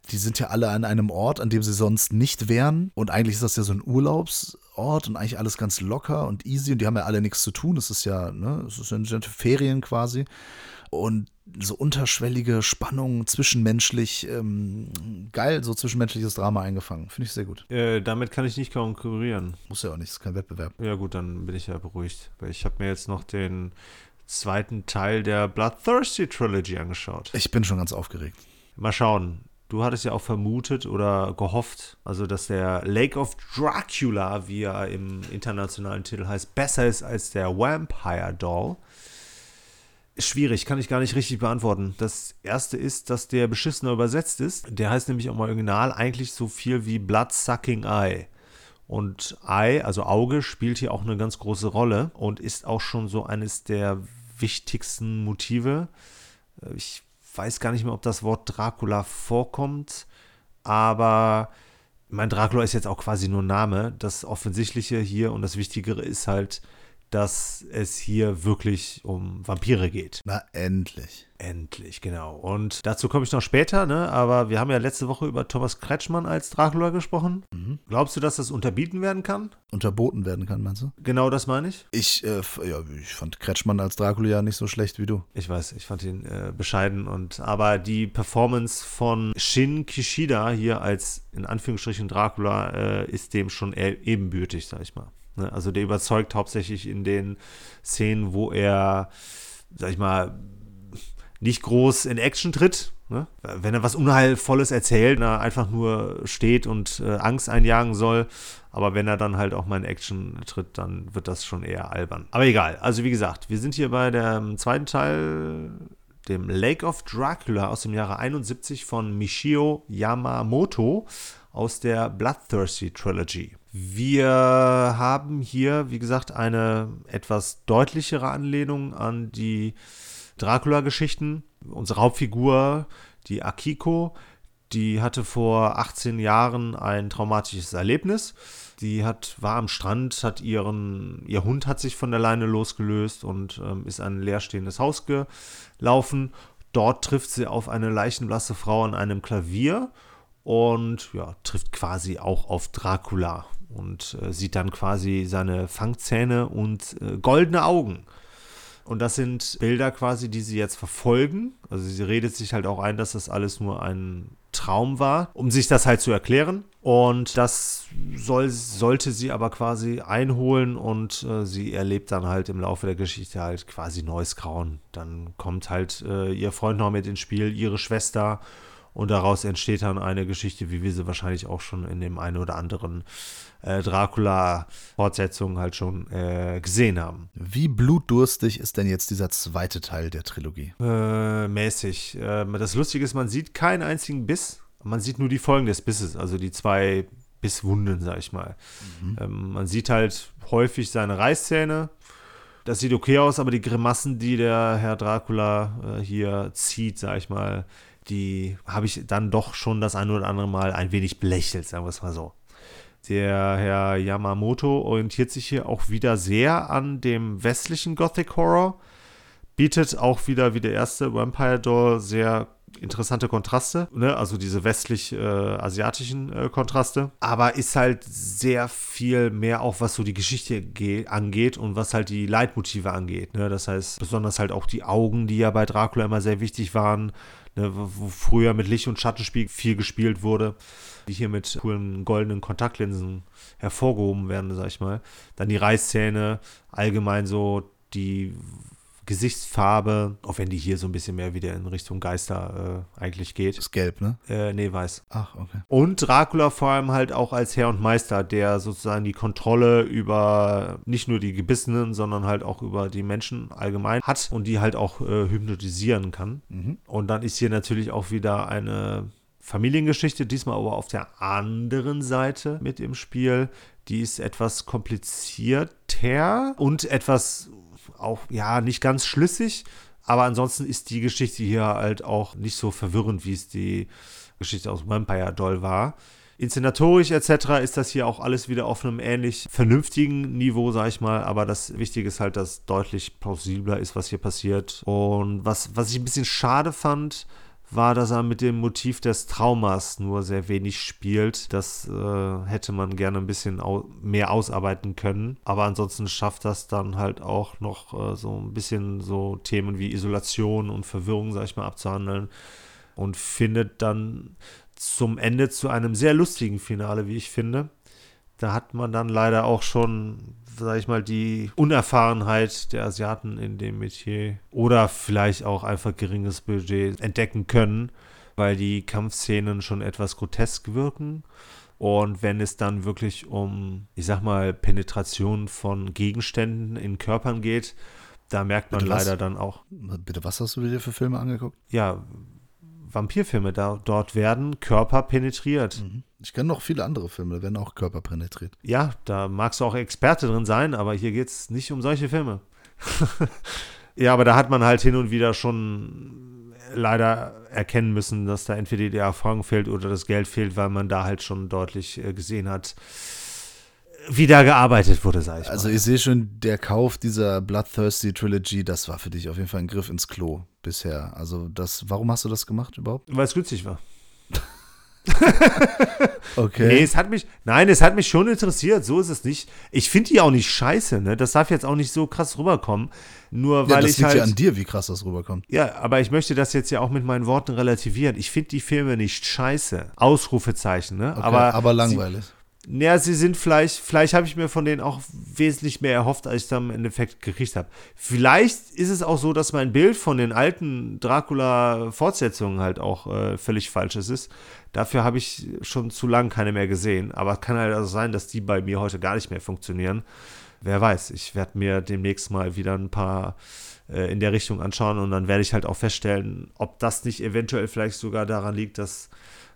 Die sind ja alle an einem Ort, an dem sie sonst nicht wären. Und eigentlich ist das ja so ein Urlaubsort und eigentlich alles ganz locker und easy. Und die haben ja alle nichts zu tun. Es ist ja, ne, es sind ja Ferien quasi. Und so unterschwellige Spannungen, zwischenmenschlich, ähm, geil, so zwischenmenschliches Drama eingefangen. Finde ich sehr gut. Äh, damit kann ich nicht konkurrieren. Muss ja auch nicht, ist kein Wettbewerb. Ja gut, dann bin ich ja beruhigt. Weil ich habe mir jetzt noch den zweiten Teil der Bloodthirsty Trilogy angeschaut. Ich bin schon ganz aufgeregt. Mal schauen. Du hattest ja auch vermutet oder gehofft, also dass der Lake of Dracula, wie er im internationalen Titel heißt, besser ist als der Vampire Doll. Schwierig, kann ich gar nicht richtig beantworten. Das erste ist, dass der beschissener übersetzt ist. Der heißt nämlich im Original eigentlich so viel wie Blood-Sucking Eye. Und Eye, also Auge, spielt hier auch eine ganz große Rolle und ist auch schon so eines der wichtigsten Motive. Ich weiß gar nicht mehr, ob das Wort Dracula vorkommt, aber mein Dracula ist jetzt auch quasi nur Name. Das Offensichtliche hier und das Wichtigere ist halt, dass es hier wirklich um Vampire geht. Na, endlich. Endlich, genau. Und dazu komme ich noch später, ne? Aber wir haben ja letzte Woche über Thomas Kretschmann als Dracula gesprochen. Mhm. Glaubst du, dass das unterbieten werden kann? Unterboten werden kann, meinst du? Genau das meine ich. Ich, äh, ja, ich fand Kretschmann als Dracula ja nicht so schlecht wie du. Ich weiß, ich fand ihn äh, bescheiden und aber die Performance von Shin Kishida hier als in Anführungsstrichen Dracula äh, ist dem schon ebenbürtig, sag ich mal. Ne? Also der überzeugt hauptsächlich in den Szenen, wo er, sag ich mal, nicht groß in Action tritt. Ne? Wenn er was Unheilvolles erzählt, er einfach nur steht und äh, Angst einjagen soll. Aber wenn er dann halt auch mal in Action tritt, dann wird das schon eher albern. Aber egal. Also wie gesagt, wir sind hier bei dem zweiten Teil, dem Lake of Dracula aus dem Jahre 71 von Michio Yamamoto aus der Bloodthirsty Trilogy. Wir haben hier, wie gesagt, eine etwas deutlichere Anlehnung an die Dracula-Geschichten. Unsere Hauptfigur, die Akiko, die hatte vor 18 Jahren ein traumatisches Erlebnis. Die hat, war am Strand, hat ihren, ihr Hund hat sich von der Leine losgelöst und ähm, ist an ein leerstehendes Haus gelaufen. Dort trifft sie auf eine leichenblasse Frau an einem Klavier und ja, trifft quasi auch auf Dracula und äh, sieht dann quasi seine Fangzähne und äh, goldene Augen. Und das sind Bilder quasi, die sie jetzt verfolgen. Also sie redet sich halt auch ein, dass das alles nur ein Traum war, um sich das halt zu erklären. Und das soll, sollte sie aber quasi einholen und äh, sie erlebt dann halt im Laufe der Geschichte halt quasi neues Grauen. Dann kommt halt äh, ihr Freund noch mit ins Spiel, ihre Schwester und daraus entsteht dann eine Geschichte, wie wir sie wahrscheinlich auch schon in dem einen oder anderen äh, Dracula-Fortsetzung halt schon äh, gesehen haben. Wie blutdurstig ist denn jetzt dieser zweite Teil der Trilogie? Äh, mäßig. Ähm, das Lustige ist, man sieht keinen einzigen Biss. Man sieht nur die Folgen des Bisses, also die zwei Bisswunden, sag ich mal. Mhm. Ähm, man sieht halt häufig seine Reißzähne. Das sieht okay aus, aber die Grimassen, die der Herr Dracula äh, hier zieht, sag ich mal, die habe ich dann doch schon das ein oder andere Mal ein wenig belächelt, sagen wir es mal so. Der Herr Yamamoto orientiert sich hier auch wieder sehr an dem westlichen Gothic Horror, bietet auch wieder wie der erste Vampire Doll sehr interessante Kontraste, ne? also diese westlich-asiatischen äh, äh, Kontraste, aber ist halt sehr viel mehr auch, was so die Geschichte angeht und was halt die Leitmotive angeht. Ne? Das heißt, besonders halt auch die Augen, die ja bei Dracula immer sehr wichtig waren, ne, wo früher mit Licht- und Schattenspiel viel gespielt wurde, die hier mit coolen goldenen Kontaktlinsen hervorgehoben werden, sag ich mal. Dann die Reißzähne, allgemein so die Gesichtsfarbe, auch wenn die hier so ein bisschen mehr wieder in Richtung Geister äh, eigentlich geht. Ist gelb, ne? Äh, nee, weiß. Ach, okay. Und Dracula vor allem halt auch als Herr und Meister, der sozusagen die Kontrolle über nicht nur die Gebissenen, sondern halt auch über die Menschen allgemein hat und die halt auch äh, hypnotisieren kann. Mhm. Und dann ist hier natürlich auch wieder eine Familiengeschichte, diesmal aber auf der anderen Seite mit im Spiel. Die ist etwas komplizierter und etwas auch, ja, nicht ganz schlüssig. Aber ansonsten ist die Geschichte hier halt auch nicht so verwirrend, wie es die Geschichte aus Vampire Doll war. Inszenatorisch etc. ist das hier auch alles wieder auf einem ähnlich vernünftigen Niveau, sag ich mal. Aber das Wichtige ist halt, dass deutlich plausibler ist, was hier passiert. Und was, was ich ein bisschen schade fand, war, dass er mit dem Motiv des Traumas nur sehr wenig spielt. Das äh, hätte man gerne ein bisschen au mehr ausarbeiten können. Aber ansonsten schafft das dann halt auch noch äh, so ein bisschen so Themen wie Isolation und Verwirrung, sag ich mal, abzuhandeln. Und findet dann zum Ende zu einem sehr lustigen Finale, wie ich finde. Da hat man dann leider auch schon sag ich mal, die Unerfahrenheit der Asiaten in dem Metier oder vielleicht auch einfach geringes Budget entdecken können, weil die Kampfszenen schon etwas grotesk wirken. Und wenn es dann wirklich um, ich sag mal, Penetration von Gegenständen in Körpern geht, da merkt man Bitte was? leider dann auch, Bitte, was hast du dir für Filme angeguckt? ja, Vampirfilme, da, dort werden Körper penetriert. Ich kenne noch viele andere Filme, da werden auch Körper penetriert. Ja, da magst du auch Experte drin sein, aber hier geht es nicht um solche Filme. ja, aber da hat man halt hin und wieder schon leider erkennen müssen, dass da entweder die Erfahrung fehlt oder das Geld fehlt, weil man da halt schon deutlich äh, gesehen hat, wie da gearbeitet wurde, sag ich Also mal. ich sehe schon, der Kauf dieser Bloodthirsty Trilogy, das war für dich auf jeden Fall ein Griff ins Klo bisher. Also das, warum hast du das gemacht überhaupt? Weil es günstig war. Okay. Nee, es hat mich, nein, es hat mich schon interessiert, so ist es nicht. Ich finde die auch nicht scheiße, ne? Das darf jetzt auch nicht so krass rüberkommen. Nur ja, weil das ich liegt halt. ja an dir, wie krass das rüberkommt. Ja, aber ich möchte das jetzt ja auch mit meinen Worten relativieren. Ich finde die Filme nicht scheiße. Ausrufezeichen, ne? Okay, aber, aber langweilig. Sie, ja, sie sind vielleicht, vielleicht habe ich mir von denen auch wesentlich mehr erhofft, als ich dann im Endeffekt gekriegt habe. Vielleicht ist es auch so, dass mein Bild von den alten Dracula-Fortsetzungen halt auch äh, völlig falsches ist. Dafür habe ich schon zu lange keine mehr gesehen. Aber es kann halt also sein, dass die bei mir heute gar nicht mehr funktionieren. Wer weiß, ich werde mir demnächst mal wieder ein paar äh, in der Richtung anschauen und dann werde ich halt auch feststellen, ob das nicht eventuell vielleicht sogar daran liegt, dass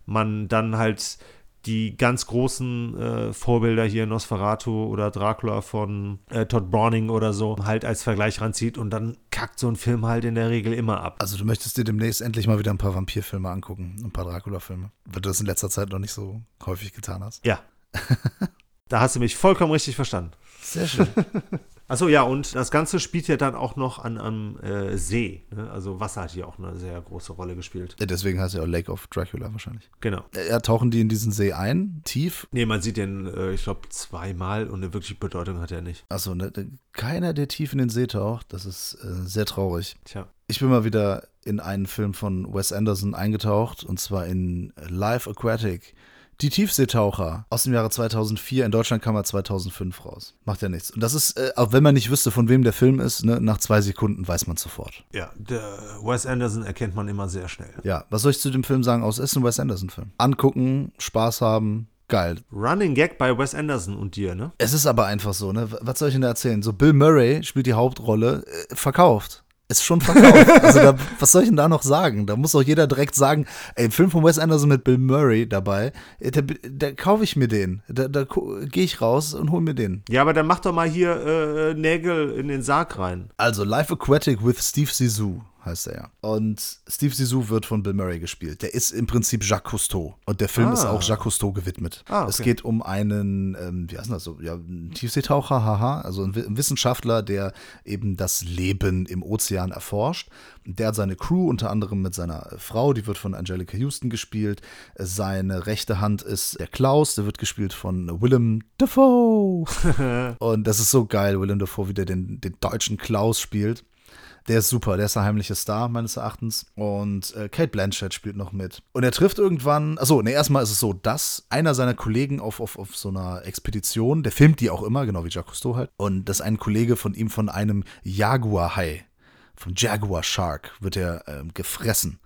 man dann halt die ganz großen äh, Vorbilder hier Nosferatu oder Dracula von äh, Todd Browning oder so halt als Vergleich ranzieht und dann kackt so ein Film halt in der Regel immer ab. Also du möchtest dir demnächst endlich mal wieder ein paar Vampirfilme angucken, ein paar Dracula-Filme, weil du das in letzter Zeit noch nicht so häufig getan hast. Ja. da hast du mich vollkommen richtig verstanden. Sehr schön. Achso, ja, und das Ganze spielt ja dann auch noch an am äh, See. Ne? Also Wasser hat hier auch eine sehr große Rolle gespielt. Ja, Deswegen heißt er auch Lake of Dracula wahrscheinlich. Genau. Ja, tauchen die in diesen See ein, tief. Nee, man sieht den, äh, ich glaube, zweimal und eine wirkliche Bedeutung hat er nicht. Also ne, keiner, der tief in den See taucht, das ist äh, sehr traurig. Tja. Ich bin mal wieder in einen Film von Wes Anderson eingetaucht und zwar in Live Aquatic. Die Tiefseetaucher aus dem Jahre 2004. In Deutschland kam er 2005 raus. Macht ja nichts. Und das ist, äh, auch wenn man nicht wüsste, von wem der Film ist, ne, nach zwei Sekunden weiß man sofort. Ja, der Wes Anderson erkennt man immer sehr schnell. Ja, was soll ich zu dem Film sagen? Aus ist ein Wes Anderson-Film. Angucken, Spaß haben, geil. Running Gag bei Wes Anderson und dir, ne? Es ist aber einfach so, ne? Was soll ich denn da erzählen? So, Bill Murray spielt die Hauptrolle, äh, verkauft. Ist schon verkauft. also, da, was soll ich denn da noch sagen? Da muss doch jeder direkt sagen, ey, Film von Wes Anderson mit Bill Murray dabei, äh, da, da kaufe ich mir den. Da, da gehe ich raus und hol mir den. Ja, aber dann mach doch mal hier äh, Nägel in den Sarg rein. Also, Life Aquatic with Steve Zissou heißt er ja. Und Steve Zissou wird von Bill Murray gespielt. Der ist im Prinzip Jacques Cousteau. Und der Film Ah. ist auch Jacques Cousteau gewidmet. Ah, okay. Es geht um einen, ähm, wie heißt das so, ja, Tiefseetaucher, haha, also ein Wissenschaftler, der eben das Leben im Ozean erforscht. Der hat seine Crew, unter anderem mit seiner Frau, die wird von Angelica Houston gespielt. Seine rechte Hand ist der Klaus, der wird gespielt von Willem Dafoe. Und das ist so geil, Willem Dafoe, wie der den, den deutschen Klaus spielt. Der ist super, der ist der heimliche Star meines Erachtens. Und äh, Kate Blanchett spielt noch mit. Und er trifft irgendwann, achso, ne, erstmal ist es so, dass einer seiner Kollegen auf, auf, auf so einer Expedition, der filmt die auch immer, genau wie Jacques Cousteau halt, und dass ein Kollege von ihm von einem Jaguar-Hai, von Jaguar Shark, wird er ähm, gefressen.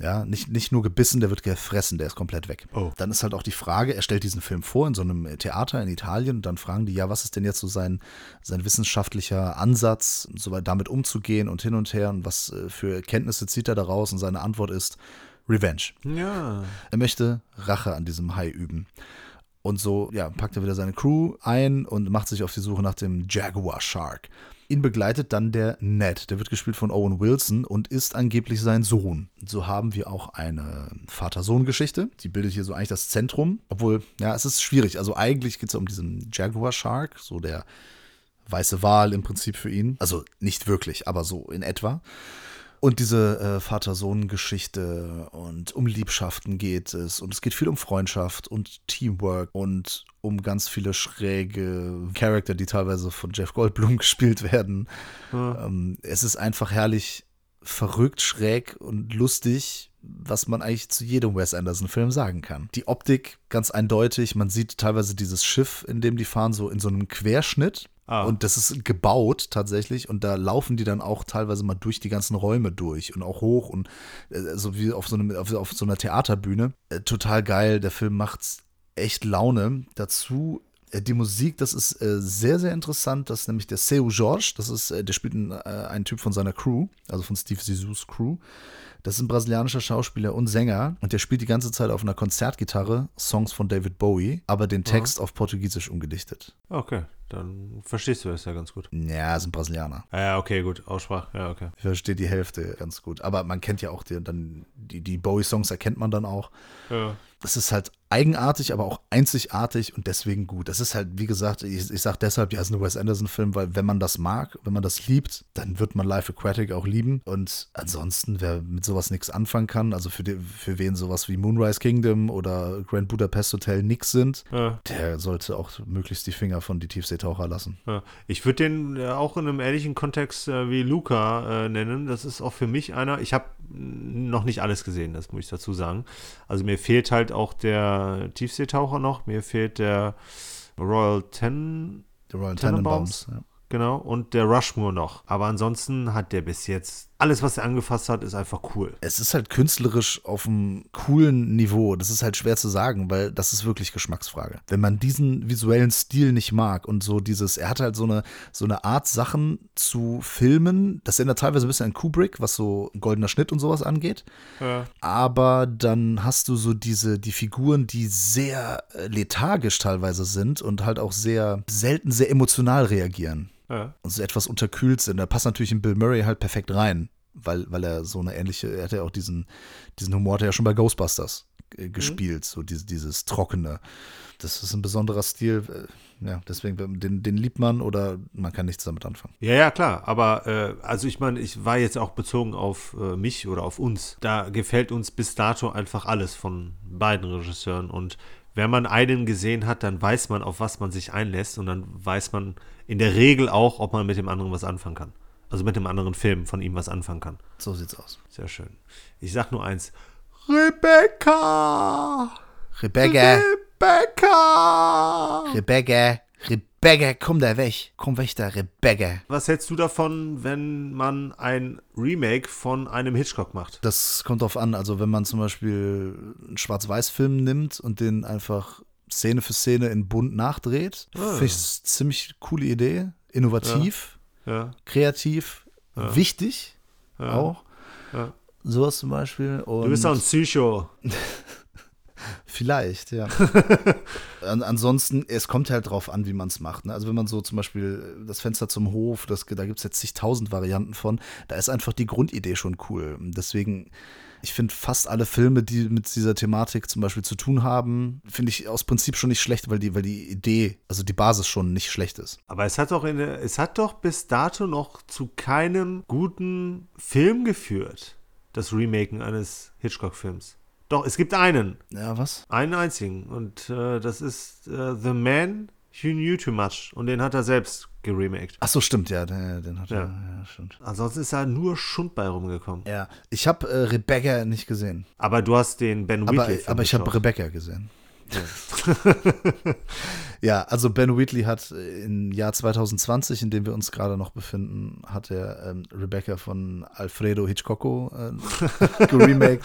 Ja, nicht, nicht nur gebissen, der wird gefressen, der ist komplett weg. Oh. Dann ist halt auch die Frage, er stellt diesen Film vor in so einem Theater in Italien und dann fragen die, ja, was ist denn jetzt so sein, sein wissenschaftlicher Ansatz, so weit damit umzugehen und hin und her und was äh, für Erkenntnisse zieht er daraus und seine Antwort ist Revenge. Ja. Er möchte Rache an diesem Hai üben. Und so, ja, packt er wieder seine Crew ein und macht sich auf die Suche nach dem Jaguar Shark. Ihn begleitet dann der Ned, der wird gespielt von Owen Wilson und ist angeblich sein Sohn. So haben wir auch eine Vater-Sohn-Geschichte. Die bildet hier so eigentlich das Zentrum. Obwohl, ja, es ist schwierig. Also eigentlich geht es um diesen Jaguar Shark, so der weiße Wal im Prinzip für ihn. Also nicht wirklich, aber so in etwa. Und diese äh, Vater-Sohn-Geschichte und um Liebschaften geht es. Und es geht viel um Freundschaft und Teamwork und um ganz viele schräge Charakter, die teilweise von Jeff Goldblum gespielt werden. Ähm, es ist einfach herrlich verrückt, schräg und lustig, was man eigentlich zu jedem Wes Anderson-Film sagen kann. Die Optik ganz eindeutig, man sieht teilweise dieses Schiff, in dem die fahren, so in so einem Querschnitt. Ah. Und das ist gebaut tatsächlich und da laufen die dann auch teilweise mal durch die ganzen Räume durch und auch hoch und äh, so wie auf so, einem, auf, auf so einer Theaterbühne. Äh, total geil, der Film macht echt Laune. Dazu äh, die Musik, das ist äh, sehr, sehr interessant. Das ist nämlich der Seu Jorge. Das ist, äh, der spielt ein, äh, ein Typ von seiner Crew, also von Steve Zissous Crew. Das ist ein brasilianischer Schauspieler und Sänger und der spielt die ganze Zeit auf einer Konzertgitarre Songs von David Bowie, aber den Text auf Portugiesisch umgedichtet. Okay, dann verstehst du das ja ganz gut. Ja, ist ein Brasilianer. Ah, Ja, okay, gut. Aussprache, ja, okay. Ich verstehe die Hälfte ganz gut. Aber man kennt ja auch die, dann die, die Bowie-Songs erkennt man dann auch. Ja. Das ist halt eigenartig, aber auch einzigartig und deswegen gut. Das ist halt, wie gesagt, ich, ich sage deshalb, ja, es ist ein Wes Anderson-Film, weil wenn man das mag, wenn man das liebt, dann wird man Life Aquatic auch lieben. Und ansonsten, wer mit sowas nichts anfangen kann, also für, die, für wen sowas wie Moonrise Kingdom oder Grand Budapest Hotel nix sind, Ja. der sollte auch möglichst die Finger von die Tiefseetaucher lassen. Ja. Ich würde den äh, auch in einem ähnlichen Kontext äh, wie Luca äh, nennen. Das ist auch für mich einer. Ich habe noch nicht alles gesehen, das muss ich dazu sagen. Also mir fehlt halt auch der Tiefseetaucher noch. Mir fehlt der Royal Ten, The Royal Tenenbaums. Tenenbaums. Ja. genau, und der Rushmore noch. Aber ansonsten hat der bis jetzt alles, was er angefasst hat, ist einfach cool. Es ist halt künstlerisch auf einem coolen Niveau. Das ist halt schwer zu sagen, weil das ist wirklich Geschmacksfrage. Wenn man diesen visuellen Stil nicht mag und so dieses, er hat halt so eine, so eine Art, Sachen zu filmen. Das erinnert teilweise ein bisschen an Kubrick, was so goldener Schnitt und sowas angeht. Ja. Aber dann hast du so diese, die Figuren, die sehr lethargisch teilweise sind und halt auch sehr selten sehr emotional reagieren Ja. und so etwas unterkühlt sind. Da passt natürlich in Bill Murray halt perfekt rein, weil, weil er so eine ähnliche, er hat ja auch diesen, diesen Humor, hat er ja schon bei Ghostbusters äh, gespielt, so diese, dieses Trockene. Das ist ein besonderer Stil, äh, ja, deswegen, den, den liebt man oder man kann nichts damit anfangen. Ja, ja, klar. Aber äh, also ich meine, ich war jetzt auch bezogen auf äh, mich oder auf uns. Da gefällt uns bis dato einfach alles von beiden Regisseuren. Und wenn man einen gesehen hat, dann weiß man, auf was man sich einlässt. Und dann weiß man in der Regel auch, ob man mit dem anderen was anfangen kann. Also mit dem anderen Film von ihm was anfangen kann. So sieht's aus. Sehr schön. Ich sag nur eins. Rebecca! Rebecca, Rebecca! Rebecca, Rebecca, komm da weg. Komm weg da, Rebecca. Was hältst du davon, wenn man ein Remake von einem Hitchcock macht? Das kommt drauf an. Also, wenn man zum Beispiel einen Schwarz-Weiß-Film nimmt und den einfach Szene für Szene in bunt nachdreht, Ah. finde ich es ziemlich coole Idee. Innovativ, Ja. kreativ, wichtig Ja. auch. Ja. Sowas zum Beispiel. Und Du bist doch ein Psycho. Vielleicht, ja. An, ansonsten, es kommt halt drauf an, wie man es macht. Ne? Also wenn man so zum Beispiel das Fenster zum Hof, das, da gibt es jetzt zigtausend Varianten von, da ist einfach die Grundidee schon cool. Deswegen, ich finde fast alle Filme, die mit dieser Thematik zum Beispiel zu tun haben, finde ich aus Prinzip schon nicht schlecht, weil die, weil die Idee, also die Basis schon nicht schlecht ist. Aber es hat doch in der, es hat doch bis dato noch zu keinem guten Film geführt. Das Remaken eines Hitchcock-Films. Doch, es gibt einen. Ja, was? Einen einzigen. Und äh, das ist äh, The Man Who Knew Too Much. Und den hat er selbst geremaked. Ach so, stimmt, ja, den, den hat Ja. er, ja, stimmt. Ansonsten ist da nur Schund bei rumgekommen. Ja, ich habe äh, Rebecca nicht gesehen, Aber du hast den Ben aber, Wheatley aber ich habe Rebecca gesehen. Ja, also Ben Wheatley hat im Jahr 2020, in dem wir uns gerade noch befinden, hat er ähm, Rebecca von Alfredo Hitchcocko äh, geremaked.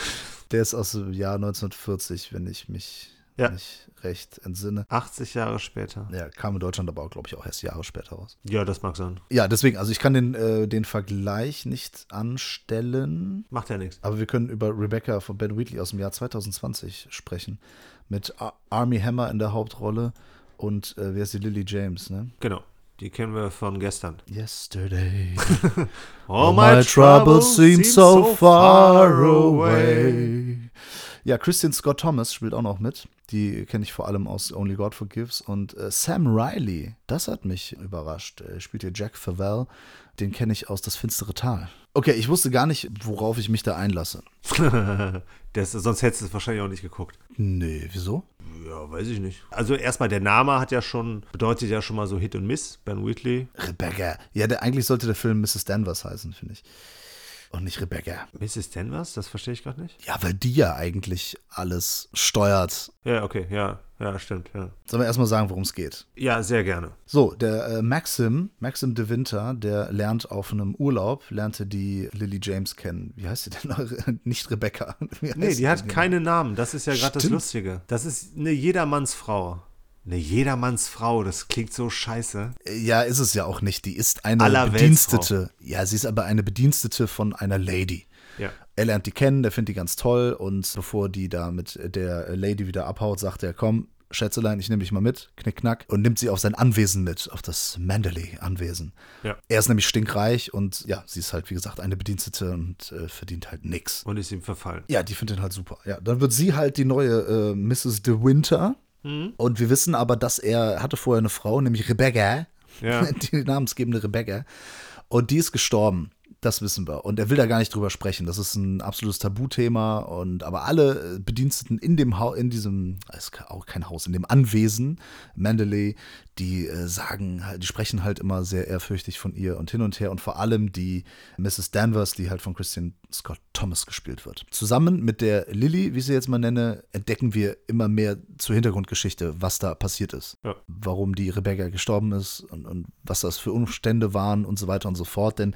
Der ist aus dem Jahr 1940, wenn ich mich Ja. nicht recht entsinne. 80 Jahre später. Ja, kam in Deutschland aber auch, glaube ich, auch erst Jahre später raus. Ja, das mag sein. Ja, deswegen, also ich kann den, äh, den Vergleich nicht anstellen, Macht ja nichts. aber wir können über Rebecca von Ben Wheatley aus dem Jahr 2020 sprechen. Mit Ar Army Hammer in der Hauptrolle und äh, wer ist die Lily James, ne? Genau. Die kennen wir von gestern. Yesterday. All my troubles seem so far away. Ja, Christian Scott Thomas spielt auch noch mit. Die kenne ich vor allem aus Only God Forgives. Und äh, Sam Riley, das hat mich überrascht. Er spielt hier Jack Favell. Den kenne ich aus Das finstere Tal. Okay, ich wusste gar nicht, worauf ich mich da einlasse. das, sonst hättest du es wahrscheinlich auch nicht geguckt. Nee, wieso? Ja, weiß ich nicht. Also erstmal, der Name hat ja schon, bedeutet ja schon mal so Hit und Miss, Ben Wheatley. Rebecca. Ja, der, eigentlich sollte der Film Mrs. Danvers heißen, finde ich. Und nicht Rebecca. Mrs. Danvers? Das verstehe ich gerade nicht. Ja, weil die ja eigentlich alles steuert. Ja, okay, ja, ja, stimmt, ja. Sollen wir erstmal sagen, worum es geht? Ja, sehr gerne. So, der äh, Maxim, Maxim de Winter, der lernt auf einem Urlaub, lernte die Lily James kennen. Wie heißt sie denn noch? Nicht Rebecca. Nee, die hat keinen Namen. Das ist ja gerade das. Lustige. Das ist eine Jedermannsfrau. Eine Jedermannsfrau, das klingt so scheiße. Ja, ist es ja auch nicht. Die ist eine Allerweltsfrau. Bedienstete. Ja, sie ist aber eine Bedienstete von einer Lady. Ja. Er lernt die kennen, der findet die ganz toll und bevor die da mit der Lady wieder abhaut, sagt er, komm, Schätzelein, ich nehme dich mal mit, knick, knack, und nimmt sie auf sein Anwesen mit, auf das Manderley-Anwesen. Ja. Er ist nämlich stinkreich und ja, sie ist halt, wie gesagt, eine Bedienstete und äh, verdient halt nix. Und ist ihm verfallen. Ja, die findet ihn halt super. Ja, dann wird sie halt die neue äh, Mrs. De Winter. Und wir wissen aber, dass er hatte vorher eine Frau, nämlich Rebecca. Ja. Die namensgebende Rebecca. Und die ist gestorben. Das wissen wir. Und er will da gar nicht drüber sprechen. Das ist ein absolutes Tabuthema. Und aber alle äh, Bediensteten in dem Haus, in diesem, es ist auch kein Haus, in dem Anwesen, Mandalay, die äh, sagen halt, die sprechen halt immer sehr ehrfürchtig von ihr und hin und her. Und vor allem die Mrs. Danvers, die halt von Christian Scott Thomas gespielt wird. Zusammen mit der Lily, wie ich sie jetzt mal nenne, entdecken wir immer mehr zur Hintergrundgeschichte, was da passiert ist. Ja. Warum die Rebecca gestorben ist und, und was das für Umstände waren und so weiter und so fort. Denn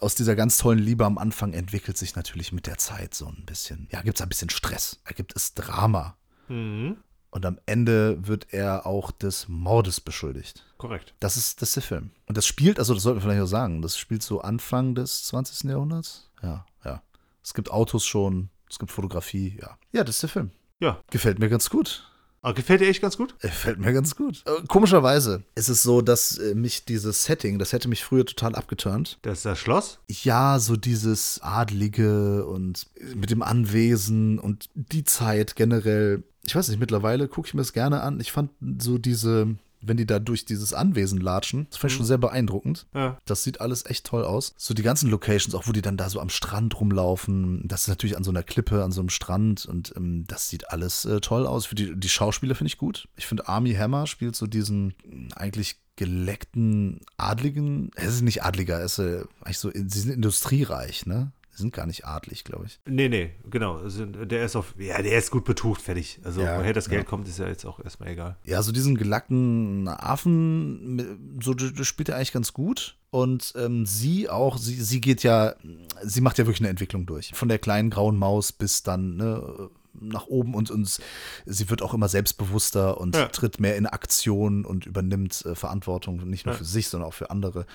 aus dieser ganz tollen Liebe am Anfang entwickelt sich natürlich mit der Zeit so ein bisschen, ja, gibt es ein bisschen Stress, da gibt es Drama. Mhm. Und am Ende wird er auch des Mordes beschuldigt. Korrekt. Das ist, das ist der Film. Und das spielt, also das sollten wir vielleicht auch sagen, das spielt so Anfang des 20. Jahrhunderts. Ja, ja. Es gibt Autos schon, es gibt Fotografie, ja. Ja, das ist der Film. Ja. Gefällt mir ganz gut. Aber gefällt dir echt ganz gut? Er Gefällt mir ganz gut. Äh, komischerweise ist es so, dass äh, mich dieses Setting, das hätte mich früher total abgeturnt. Das ist das Schloss? Ja, so dieses Adlige und mit dem Anwesen und die Zeit generell. Ich weiß nicht, mittlerweile gucke ich mir das gerne an. Ich fand so diese, wenn die da durch dieses Anwesen latschen, das fand ich schon sehr beeindruckend. Ja. Das sieht alles echt toll aus. So die ganzen Locations, auch wo die dann da so am Strand rumlaufen. Das ist natürlich an so einer Klippe, an so einem Strand und ähm, das sieht alles äh, toll aus. Für die, die Schauspieler finde ich gut. Ich finde, Army Hammer spielt so diesen mh, eigentlich geleckten Adligen. Es ist nicht Adliger, er ist äh, eigentlich so, sie sind industriereich, ne? Sind gar nicht adlig, glaube ich. Nee, nee, genau. Also, der ist auf, ja, der ist gut betucht, fertig. Also, Ja, woher das Geld ja. kommt, ist ja jetzt auch erstmal egal. Ja, so diesen gelackten Affen, so das spielt er eigentlich ganz gut. Und ähm, sie auch, sie, sie geht ja, sie macht ja wirklich eine Entwicklung durch. Von der kleinen grauen Maus bis dann ne, nach oben und, und sie wird auch immer selbstbewusster und Ja. tritt mehr in Aktion und übernimmt äh, Verantwortung, nicht nur Ja. für sich, sondern auch für andere.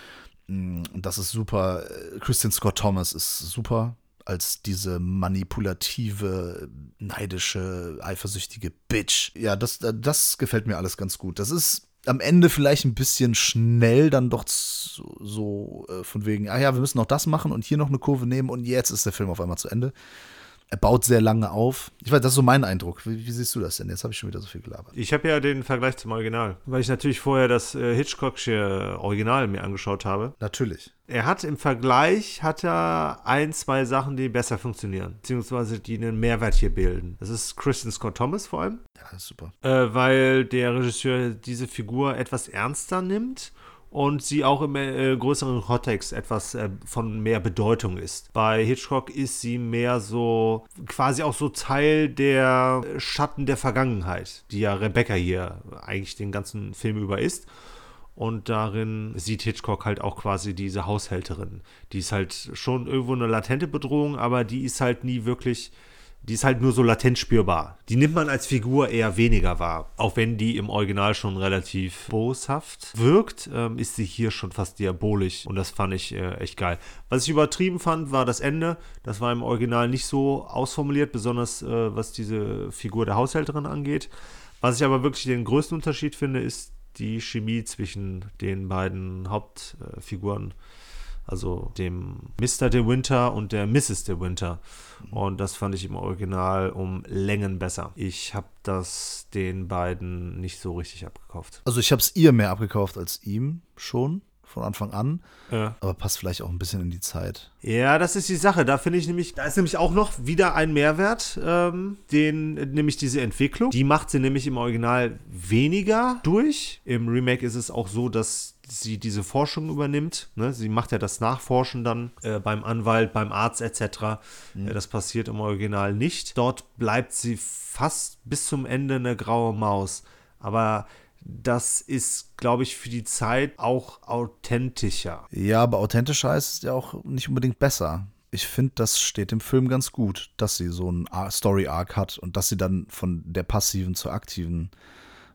Mm, das ist super. Äh, Christian Scott Thomas ist super als diese manipulative, neidische, eifersüchtige Bitch. Ja, das, das gefällt mir alles ganz gut. Das ist am Ende vielleicht ein bisschen schnell dann doch so, so äh, von wegen, ah ja, wir müssen noch das machen und hier noch eine Kurve nehmen und jetzt ist der Film auf einmal zu Ende. Er baut sehr lange auf. Ich weiß, das ist so mein Eindruck. Wie, wie siehst du das denn? Jetzt habe ich schon wieder so viel gelabert. Ich habe ja den Vergleich zum Original, weil ich natürlich vorher das äh, Hitchcock'sche Original mir angeschaut habe. Natürlich. Er hat im Vergleich hat er ein, zwei Sachen, die besser funktionieren, beziehungsweise die einen Mehrwert hier bilden. Das ist Christian Scott Thomas vor allem, Ja, super. äh, weil der Regisseur diese Figur etwas ernster nimmt und sie auch im äh, größeren Kontext etwas äh, von mehr Bedeutung ist. Bei Hitchcock ist sie mehr so quasi auch so Teil der Schatten der Vergangenheit, die ja Rebecca hier eigentlich den ganzen Film über ist. Und darin sieht Hitchcock halt auch quasi diese Haushälterin. Die ist halt schon irgendwo eine latente Bedrohung, aber die ist halt nie wirklich, die ist halt nur so latent spürbar. Die nimmt man als Figur eher weniger wahr. Auch wenn die im Original schon relativ boshaft wirkt, ähm, ist sie hier schon fast diabolisch. Und das fand ich äh, echt geil. Was ich übertrieben fand, war das Ende. Das war im Original nicht so ausformuliert, besonders äh, was diese Figur der Haushälterin angeht. Was ich aber wirklich den größten Unterschied finde, ist die Chemie zwischen den beiden Hauptfiguren, also dem Mr. De Winter und der Mrs. De Winter. Und das fand ich im Original um Längen besser. Ich habe das den beiden nicht so richtig abgekauft. Also ich habe es ihr mehr abgekauft als ihm schon von Anfang an, Ja. aber passt vielleicht auch ein bisschen in die Zeit. Ja, das ist die Sache. Da finde ich nämlich, da ist nämlich auch noch wieder ein Mehrwert, ähm, den, nämlich diese Entwicklung. Die macht sie nämlich im Original weniger durch. Im Remake ist es auch so, dass sie diese Forschung übernimmt. Ne? Sie macht ja das Nachforschen dann äh, beim Anwalt, beim Arzt etc. Mhm. Äh, das passiert im Original nicht. Dort bleibt sie fast bis zum Ende eine graue Maus. Aber das ist, glaube ich, für die Zeit auch authentischer. Ja, aber authentischer heißt ja auch nicht unbedingt besser. Ich finde, das steht im Film ganz gut, dass sie so einen Story-Arc hat und dass sie dann von der passiven zur aktiven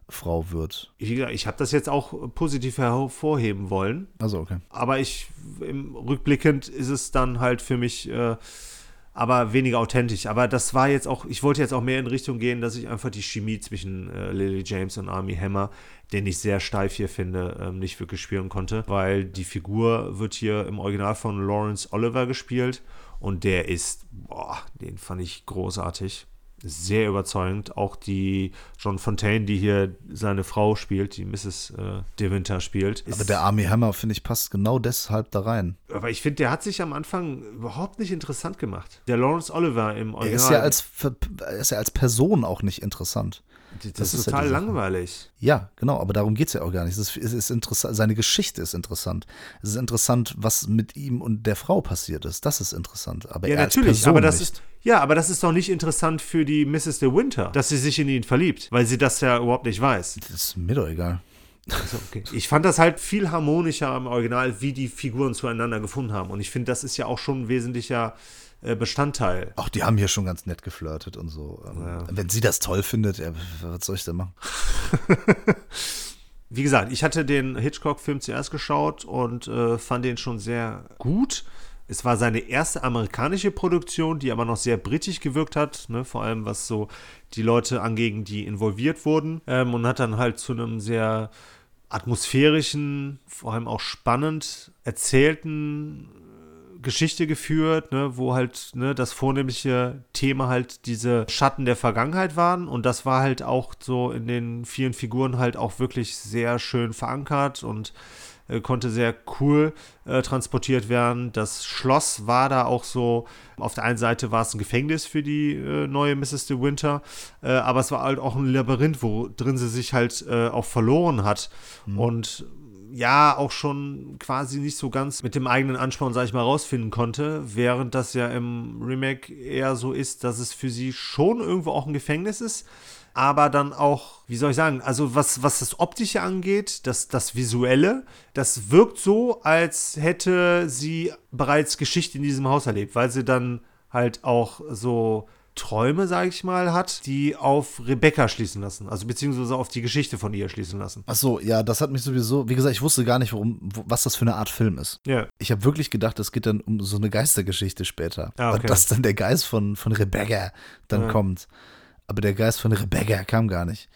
Frau wird. Ich, ich habe das jetzt auch positiv hervorheben wollen. Also okay. Aber ich, im, rückblickend ist es dann halt für mich äh, aber weniger authentisch. Aber das war jetzt auch, ich wollte jetzt auch mehr in Richtung gehen, dass ich einfach die Chemie zwischen äh, Lily James und Army Hammer, den ich sehr steif hier finde, ähm, nicht wirklich spüren konnte, weil die Figur wird hier im Original von Lawrence Oliver gespielt und der ist, boah, den fand ich großartig sehr überzeugend. Auch die John Fontaine, die hier seine Frau spielt, die Mrs. Äh, De Winter spielt. Aber der Army Hammer, finde ich, passt genau deshalb da rein. Aber ich finde, der hat sich am Anfang überhaupt nicht interessant gemacht. Der Lawrence Oliver im Original. Er ist ja als, er ist ja als Person auch nicht interessant. Das, das ist total ja langweilig. Ja, genau, aber darum geht es ja auch gar nicht. Es ist, es ist interessant, seine Geschichte ist interessant. Es ist interessant, was mit ihm und der Frau passiert ist. Das ist interessant. Aber ja, natürlich, aber das nicht. ist. Ja, aber das ist doch nicht interessant für die Mrs. De Winter, dass sie sich in ihn verliebt, weil sie das ja überhaupt nicht weiß. Das ist mir doch egal. Also, okay. Ich fand das halt viel harmonischer im Original, wie die Figuren zueinander gefunden haben. Und ich finde, das ist ja auch schon ein wesentlicher Bestandteil. Ach, die haben hier schon ganz nett geflirtet und so. Ähm, ja. Wenn sie das toll findet, ja, was soll ich denn machen? Wie gesagt, ich hatte den Hitchcock-Film zuerst geschaut und äh, fand den schon sehr gut. Es war seine erste amerikanische Produktion, die aber noch sehr britisch gewirkt hat, ne? vor allem was so die Leute anging, die involviert wurden. Ähm, und hat dann halt zu einem sehr atmosphärischen, vor allem auch spannend erzählten Geschichte geführt, ne, wo halt ne, das vornehmliche Thema halt diese Schatten der Vergangenheit waren. Und das war halt auch so in den vielen Figuren halt auch wirklich sehr schön verankert und äh, konnte sehr cool äh, transportiert werden. Das Schloss war da auch so, auf der einen Seite war es ein Gefängnis für die äh, neue Mrs. De Winter, äh, aber es war halt auch ein Labyrinth, wo drin sie sich halt äh, auch verloren hat. Mhm. Und ja auch schon quasi nicht so ganz mit dem eigenen Ansporn, sag ich mal, rausfinden konnte, während das ja im Remake eher so ist, dass es für sie schon irgendwo auch ein Gefängnis ist, aber dann auch, wie soll ich sagen, also was, was das Optische angeht, das, das Visuelle, das wirkt so, als hätte sie bereits Geschichte in diesem Haus erlebt, weil sie dann halt auch so Träume, sage ich mal, hat, die auf Rebecca schließen lassen. Also beziehungsweise auf die Geschichte von ihr schließen lassen. Ach so, ja, das hat mich sowieso, wie gesagt, ich wusste gar nicht, warum, was das für eine Art Film ist. Ja. Ich habe wirklich gedacht, es geht dann um so eine Geistergeschichte später. Ah, okay. Und dass dann der Geist von, von Rebecca dann ja. kommt. Aber der Geist von Rebecca kam gar nicht.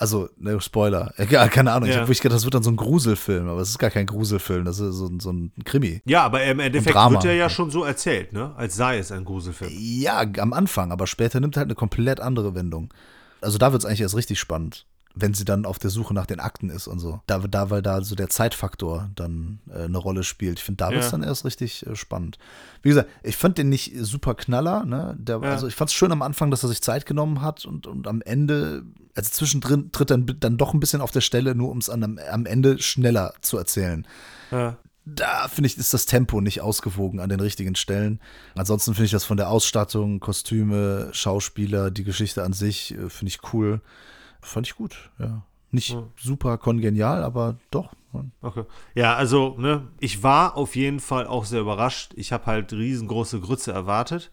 Also, ne, Spoiler. Egal, keine Ahnung. Ja. Ich habe gedacht, das wird dann so ein Gruselfilm, aber es ist gar kein Gruselfilm, das ist so, so ein Krimi. Ja, aber im Endeffekt wird er ja schon so erzählt, ne? Als sei es ein Gruselfilm. Ja, am Anfang, aber später nimmt er halt eine komplett andere Wendung. Also da wird es eigentlich erst richtig spannend wenn sie dann auf der Suche nach den Akten ist und so. Da, da weil da so der Zeitfaktor dann äh, eine Rolle spielt. Ich finde, da wird es ja. dann erst richtig äh, spannend. Wie gesagt, ich fand den nicht super knaller. Ne? Der, ja. Also ich fand es schön am Anfang, dass er sich Zeit genommen hat und, und am Ende, also zwischendrin tritt dann, dann doch ein bisschen auf der Stelle, nur um es am, am Ende schneller zu erzählen. Ja da finde ich, ist das Tempo nicht ausgewogen an den richtigen Stellen. Ansonsten finde ich das von der Ausstattung, Kostüme, Schauspieler, die Geschichte an sich, äh, finde ich cool. Fand ich gut, ja. Nicht ja. super kongenial, aber doch. Okay. Ja, also, ne, ich war auf jeden Fall auch sehr überrascht. Ich habe halt riesengroße Grütze erwartet.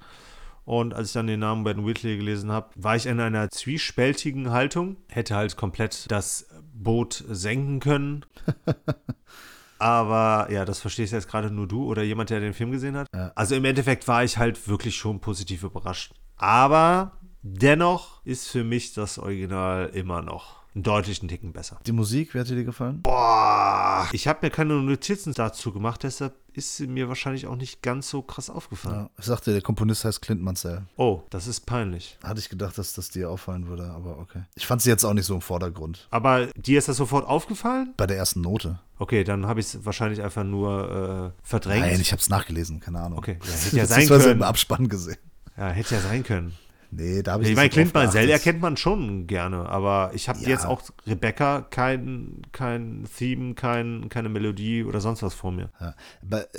Und als ich dann den Namen Ben Whitley gelesen habe, war ich in einer zwiespältigen Haltung. Hätte halt komplett das Boot senken können. Aber ja, das verstehst jetzt gerade nur du oder jemand, der den Film gesehen hat. Ja. Also im Endeffekt war ich halt wirklich schon positiv überrascht. Aber Dennoch ist für mich das Original immer noch einen deutlichen Ticken besser. Die Musik, wie hat dir gefallen? Boah, ich habe mir keine Notizen dazu gemacht, deshalb ist sie mir wahrscheinlich auch nicht ganz so krass aufgefallen. Ja, ich sagte, der Komponist heißt Clint Mansell. Oh, das ist peinlich. Hatte ich gedacht, dass das dir auffallen würde, aber okay. Ich fand sie jetzt auch nicht so im Vordergrund. Aber dir ist das sofort aufgefallen? Bei der ersten Note. Okay, dann habe ich es wahrscheinlich einfach nur äh, verdrängt. Nein, ich habe es nachgelesen, keine Ahnung. Okay, ja, hätte ja sein können. im Abspann gesehen. Ja, hätte ja sein können. Nee, da habe ich Ich meine, Clint Mansell erkennt man schon gerne, aber ich habe Ja. jetzt auch Rebecca kein, kein Theme, kein, keine Melodie oder sonst was vor mir. Ja.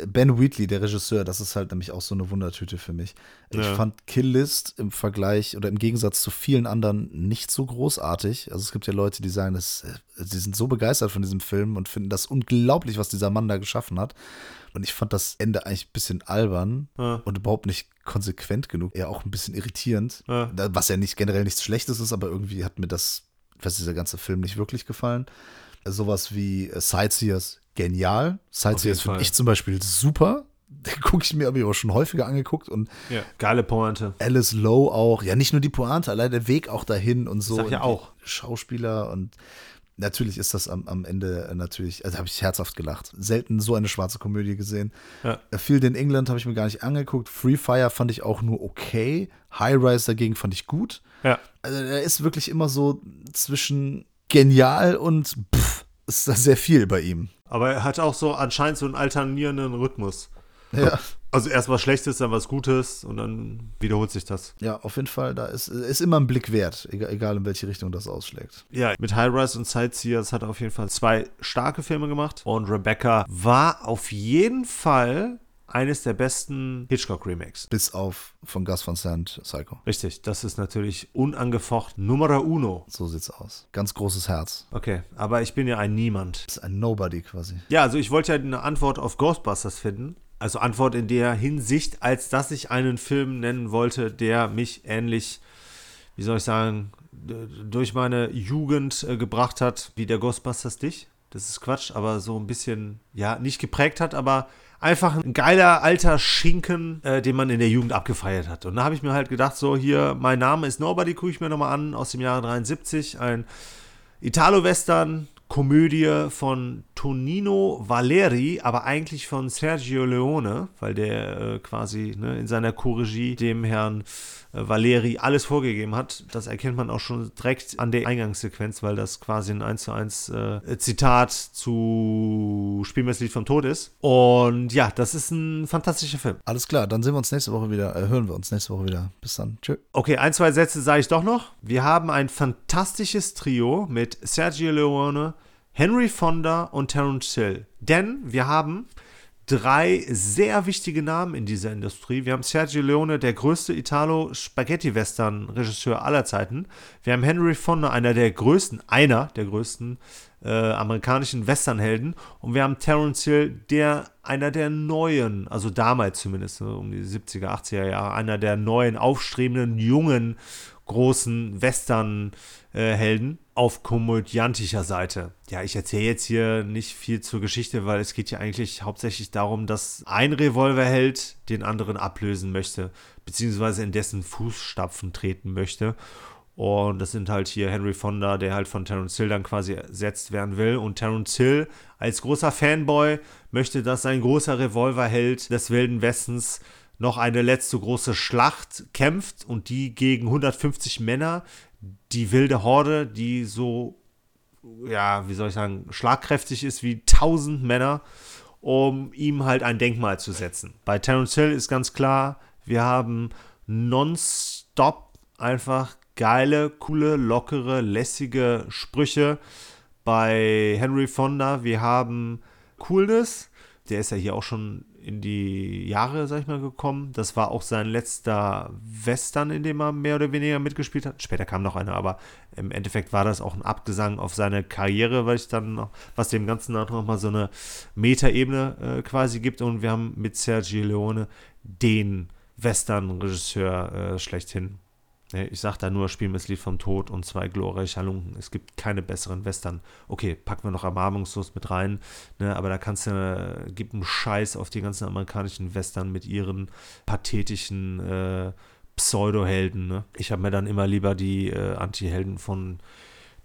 Ben Wheatley, der Regisseur, das ist halt nämlich auch so eine Wundertüte für mich. Ich Ja. fand Kill List im Vergleich oder im Gegensatz zu vielen anderen nicht so großartig. Also es gibt ja Leute, die sagen, äh, sie sind so begeistert von diesem Film und finden das unglaublich, was dieser Mann da geschaffen hat. Und ich fand das Ende eigentlich ein bisschen albern Ja. und überhaupt nicht konsequent genug. Eher auch ein bisschen irritierend. Ja. Was ja nicht generell nichts Schlechtes ist, aber irgendwie hat mir das, was dieser ganze Film nicht wirklich gefallen. Sowas wie äh, Sightseers, genial. Sightseers finde ich zum Beispiel super. Den gucke ich mir, habe ich auch schon häufiger angeguckt. Und Ja. Geile Pointe. Alice Lowe auch. Ja, nicht nur die Pointe, allein der Weg auch dahin und so. sag ja und auch. Schauspieler und natürlich ist das am, am Ende äh, natürlich, also habe ich herzhaft gelacht. Selten so eine schwarze Komödie gesehen. Ja. Äh, Field in England habe ich mir gar nicht angeguckt. Free Fire fand ich auch nur okay. High Rise dagegen fand ich gut. Ja. Also er ist wirklich immer so zwischen genial und pff, ist da sehr viel bei ihm. Aber er hat auch so anscheinend so einen alternierenden Rhythmus. Ja. Also erst was Schlechtes, dann was Gutes und dann wiederholt sich das. Ja, auf jeden Fall, da ist, ist immer ein Blick wert, egal, egal in welche Richtung das ausschlägt. Ja, mit High Rise und Sightseers hat er auf jeden Fall zwei starke Filme gemacht. Und Rebecca war auf jeden Fall eines der besten Hitchcock-Remakes. Bis auf von Gus Van Sant, Psycho. Richtig, das ist natürlich unangefochten Numero uno. So sieht's aus. Ganz großes Herz. Okay, aber ich bin ja ein Niemand. Ist ein Nobody quasi. Ja, also ich wollte ja eine Antwort auf Ghostbusters finden. Also Antwort in der Hinsicht, als dass ich einen Film nennen wollte, der mich ähnlich, wie soll ich sagen, durch meine Jugend äh, gebracht hat, wie der Ghostbusters dich. Das ist Quatsch, aber so ein bisschen, ja, nicht geprägt hat, aber einfach ein geiler alter Schinken, äh, den man in der Jugend abgefeiert hat. Und da habe ich mir halt gedacht, so hier, mein Name ist Nobody, gucke ich mir nochmal an, aus dem Jahre 73, ein Italo-Western, Komödie von Tonino Valeri, aber eigentlich von Sergio Leone, weil der äh, quasi ne, in seiner Co-Regie dem Herrn äh, Valeri alles vorgegeben hat. Das erkennt man auch schon direkt an der Eingangssequenz, weil das quasi ein 1 zu 1 äh, Zitat zu Spiel mir das Lied vom Tod ist. Und ja, das ist ein fantastischer Film. Alles klar, dann sehen wir uns nächste Woche wieder, äh, hören wir uns nächste Woche wieder. Bis dann. Tschö. Okay, ein, zwei Sätze sage ich doch noch. Wir haben ein fantastisches Trio mit Sergio Leone, Henry Fonda und Terence Hill. Denn wir haben drei sehr wichtige Namen in dieser Industrie. Wir haben Sergio Leone, der größte Italo-Spaghetti-Western-Regisseur aller Zeiten. Wir haben Henry Fonda, einer der größten, einer der größten äh, amerikanischen Westernhelden. Und wir haben Terence Hill, der einer der neuen, also damals zumindest, um die 70er, 80er Jahre, einer der neuen, aufstrebenden, jungen, großen Western-Helden auf komödiantischer Seite. Ja, ich erzähle jetzt hier nicht viel zur Geschichte, weil es geht ja eigentlich hauptsächlich darum, dass ein Revolverheld den anderen ablösen möchte, beziehungsweise in dessen Fußstapfen treten möchte. Und das sind halt hier Henry Fonda, der halt von Terence Hill dann quasi ersetzt werden will. Und Terence Hill als großer Fanboy möchte, dass sein großer Revolverheld des Wilden Westens noch eine letzte große Schlacht kämpft und die gegen 150 Männer, die wilde Horde, die so, ja, wie soll ich sagen, schlagkräftig ist wie 1000 Männer, um ihm halt ein Denkmal zu setzen. Bei Terence Hill ist ganz klar, wir haben nonstop einfach geile, coole, lockere, lässige Sprüche. Bei Henry Fonda, wir haben Coolness. Der ist ja hier auch schon in die Jahre, sag ich mal, gekommen. Das war auch sein letzter Western, in dem er mehr oder weniger mitgespielt hat. Später kam noch einer, aber im Endeffekt war das auch ein Abgesang auf seine Karriere, weil ich dann noch, was dem Ganzen auch noch mal so eine Metaebene äh, quasi gibt. Und wir haben mit Sergio Leone den Western-Regisseur äh, schlechthin. Ja, Ich sag da nur Spiel mir das Lied vom Tod und zwei glorreiche Halunken. Es gibt keine besseren Western. Okay, packen wir noch Erbarmungslos mit rein, ne, aber da kannst du, äh, gib einen Scheiß auf die ganzen amerikanischen Western mit ihren pathetischen äh, Pseudo-Helden. Ne? Ich habe mir dann immer lieber die äh, Anti-Helden von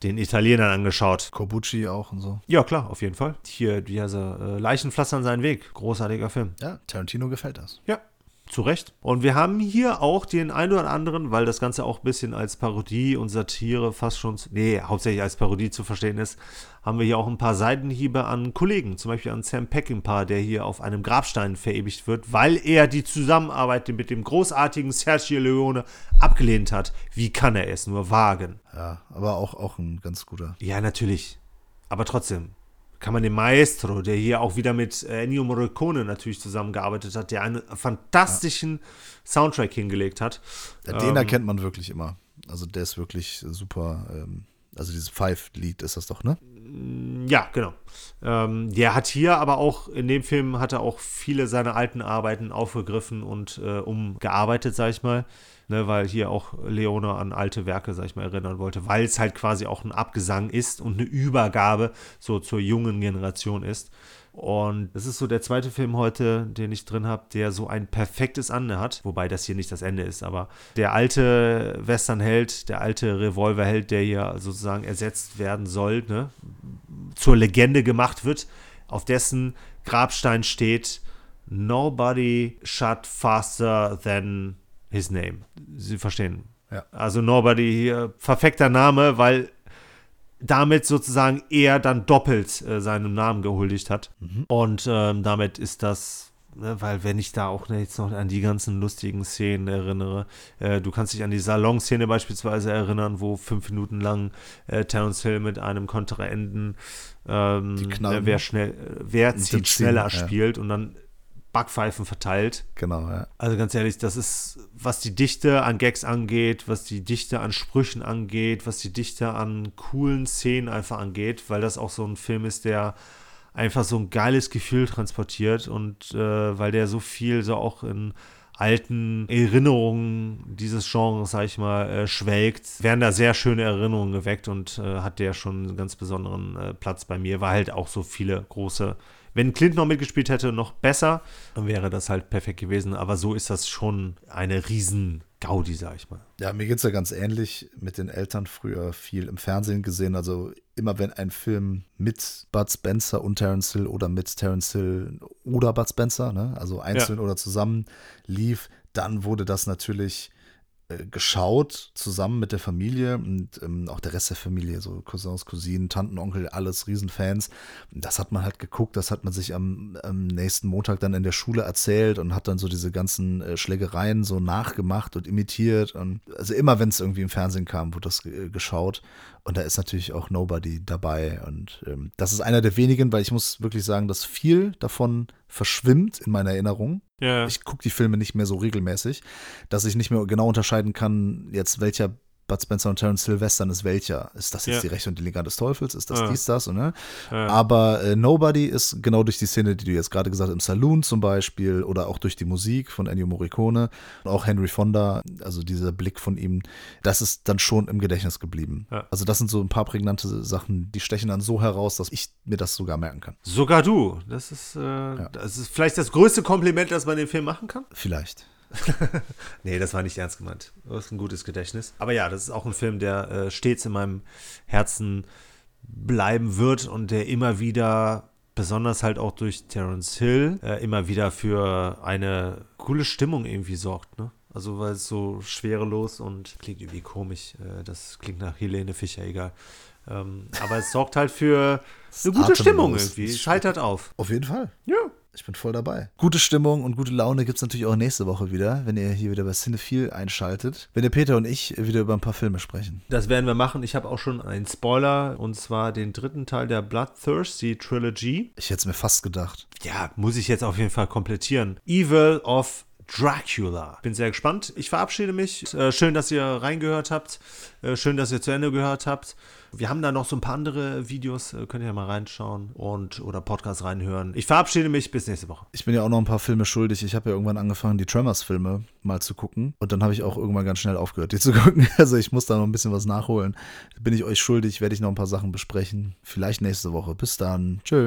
den Italienern angeschaut. Corbucci auch und so. Ja, klar, auf jeden Fall. Hier, wie heißt er? Äh, Leichen pflastern seinen Weg. Großartiger Film. Ja, Tarantino gefällt das. Ja, Zu Recht. Und wir haben hier auch den einen oder anderen, weil das Ganze auch ein bisschen als Parodie und Satire fast schon, nee, hauptsächlich als Parodie zu verstehen ist, haben wir hier auch ein paar Seitenhiebe an Kollegen, zum Beispiel an Sam Peckinpah, der hier auf einem Grabstein verewigt wird, weil er die Zusammenarbeit mit dem großartigen Sergio Leone abgelehnt hat. Wie kann er es nur wagen? Ja, aber auch, auch ein ganz guter. Ja, natürlich. Aber trotzdem, kann man den Maestro, der hier auch wieder mit äh, Ennio Morricone natürlich zusammengearbeitet hat, der einen fantastischen ja. Soundtrack hingelegt hat. Den ähm, erkennt man wirklich immer. Also der ist wirklich super. Ähm, also dieses Five-Lied ist das doch, ne? Ja, genau. Ähm, der hat hier aber auch, in dem Film hat er auch viele seiner alten Arbeiten aufgegriffen und äh, umgearbeitet, sag ich mal ne, weil hier auch Leone an alte Werke, sag ich mal, erinnern wollte, weil es halt quasi auch ein Abgesang ist und eine Übergabe so zur jungen Generation ist. Und das ist so der zweite Film heute, den ich drin habe, der so ein perfektes Ende hat. Wobei das hier nicht das Ende ist, aber der alte Westernheld, der alte Revolverheld, der hier sozusagen ersetzt werden soll, ne, zur Legende gemacht wird, auf dessen Grabstein steht: Nobody shot faster than his name. Sie verstehen. Ja. Also Nobody hier, perfekter Name, weil damit sozusagen er dann doppelt äh, seinem Namen gehuldigt hat. Mhm. Und ähm, damit ist das, ne, weil wenn ich da auch jetzt noch an die ganzen lustigen Szenen erinnere, äh, du kannst dich an die Salon-Szene beispielsweise erinnern, wo fünf Minuten lang äh, Terence Hill mit einem Kontraenden ähm, ne, wer schnell, wer zieht schneller ja. spielt und dann Backpfeifen verteilt. Genau, ja. Also ganz ehrlich, das ist, was die Dichte an Gags angeht, was die Dichte an Sprüchen angeht, was die Dichte an coolen Szenen einfach angeht, weil das auch so ein Film ist, der einfach so ein geiles Gefühl transportiert und äh, weil der so viel so auch in alten Erinnerungen dieses Genres, sag ich mal, äh, schwelgt, werden da sehr schöne Erinnerungen geweckt und äh, hat der schon einen ganz besonderen äh, Platz bei mir, weil halt auch so viele große wenn Clint noch mitgespielt hätte, noch besser, dann wäre das halt perfekt gewesen. Aber so ist das schon eine riesen Gaudi, sag ich mal. Ja, mir geht es ja ganz ähnlich. Mit den Eltern früher viel im Fernsehen gesehen. Also immer wenn ein Film mit Bud Spencer und Terence Hill oder mit Terence Hill oder Bud Spencer, ne, also einzeln ja. oder zusammen lief, dann wurde das natürlich geschaut, zusammen mit der Familie und ähm, auch der Rest der Familie, so Cousins, Cousinen, Tanten, Onkel, alles Riesenfans. Das hat man halt geguckt, das hat man sich am, am nächsten Montag dann in der Schule erzählt und hat dann so diese ganzen äh, Schlägereien so nachgemacht und imitiert. Und also immer, wenn es irgendwie im Fernsehen kam, wurde das äh, geschaut. Und da ist natürlich auch Nobody dabei. Und ähm, das ist einer der wenigen, weil ich muss wirklich sagen, dass viel davon verschwimmt in meiner Erinnerung. Ja. Ich gucke die Filme nicht mehr so regelmäßig, dass ich nicht mehr genau unterscheiden kann, jetzt welcher Bud Spencer und Terence Hill Western ist welcher. Ist das jetzt ja. die Rechte und die Liga des Teufels? Ist das ja. dies, das? ne? Ja. Aber äh, Nobody ist genau durch die Szene, die du jetzt gerade gesagt hast, im Saloon zum Beispiel oder auch durch die Musik von Ennio Morricone und auch Henry Fonda, also dieser Blick von ihm, das ist dann schon im Gedächtnis geblieben. Also das sind so ein paar prägnante Sachen, die stechen dann so heraus, dass ich mir das sogar merken kann. Sogar du. Das ist, äh, das ist vielleicht das größte Kompliment, das man dem Film machen kann. Vielleicht. nee, das war nicht ernst gemeint. Das ist ein gutes Gedächtnis. Aber ja, das ist auch ein Film, der äh, stets in meinem Herzen bleiben wird und der immer wieder, besonders halt auch durch Terence Hill, äh, immer wieder für eine coole Stimmung irgendwie sorgt. Ne? Also, weil es so schwerelos und klingt irgendwie komisch. Äh, das klingt nach Helene Fischer, egal. Ähm, aber es sorgt halt für eine gute Stimmung irgendwie. Es scheitert auf. Auf jeden Fall. Ja. Ich bin voll dabei. Gute Stimmung und gute Laune gibt es natürlich auch nächste Woche wieder, wenn ihr hier wieder bei Cinephile einschaltet. Wenn ihr Peter und ich wieder über ein paar Filme sprechen. Das werden wir machen. Ich habe auch schon einen Spoiler und zwar den dritten Teil der Bloodthirsty Trilogy. Ich hätte es mir fast gedacht. Ja, muss ich jetzt auf jeden Fall komplettieren. Evil of Dracula. Bin sehr gespannt. Ich verabschiede mich. Äh, schön, dass ihr reingehört habt. Äh, schön, dass ihr zu Ende gehört habt. Wir haben da noch so ein paar andere Videos, äh, könnt ihr ja mal reinschauen und oder Podcast reinhören. Ich verabschiede mich, bis nächste Woche. Ich bin ja auch noch ein paar Filme schuldig. Ich habe ja irgendwann angefangen, die Tremors-Filme mal zu gucken. Und dann habe ich auch irgendwann ganz schnell aufgehört, die zu gucken. Also ich muss da noch ein bisschen was nachholen. Bin ich euch schuldig, werde ich noch ein paar Sachen besprechen. Vielleicht nächste Woche. Bis dann. Tschö.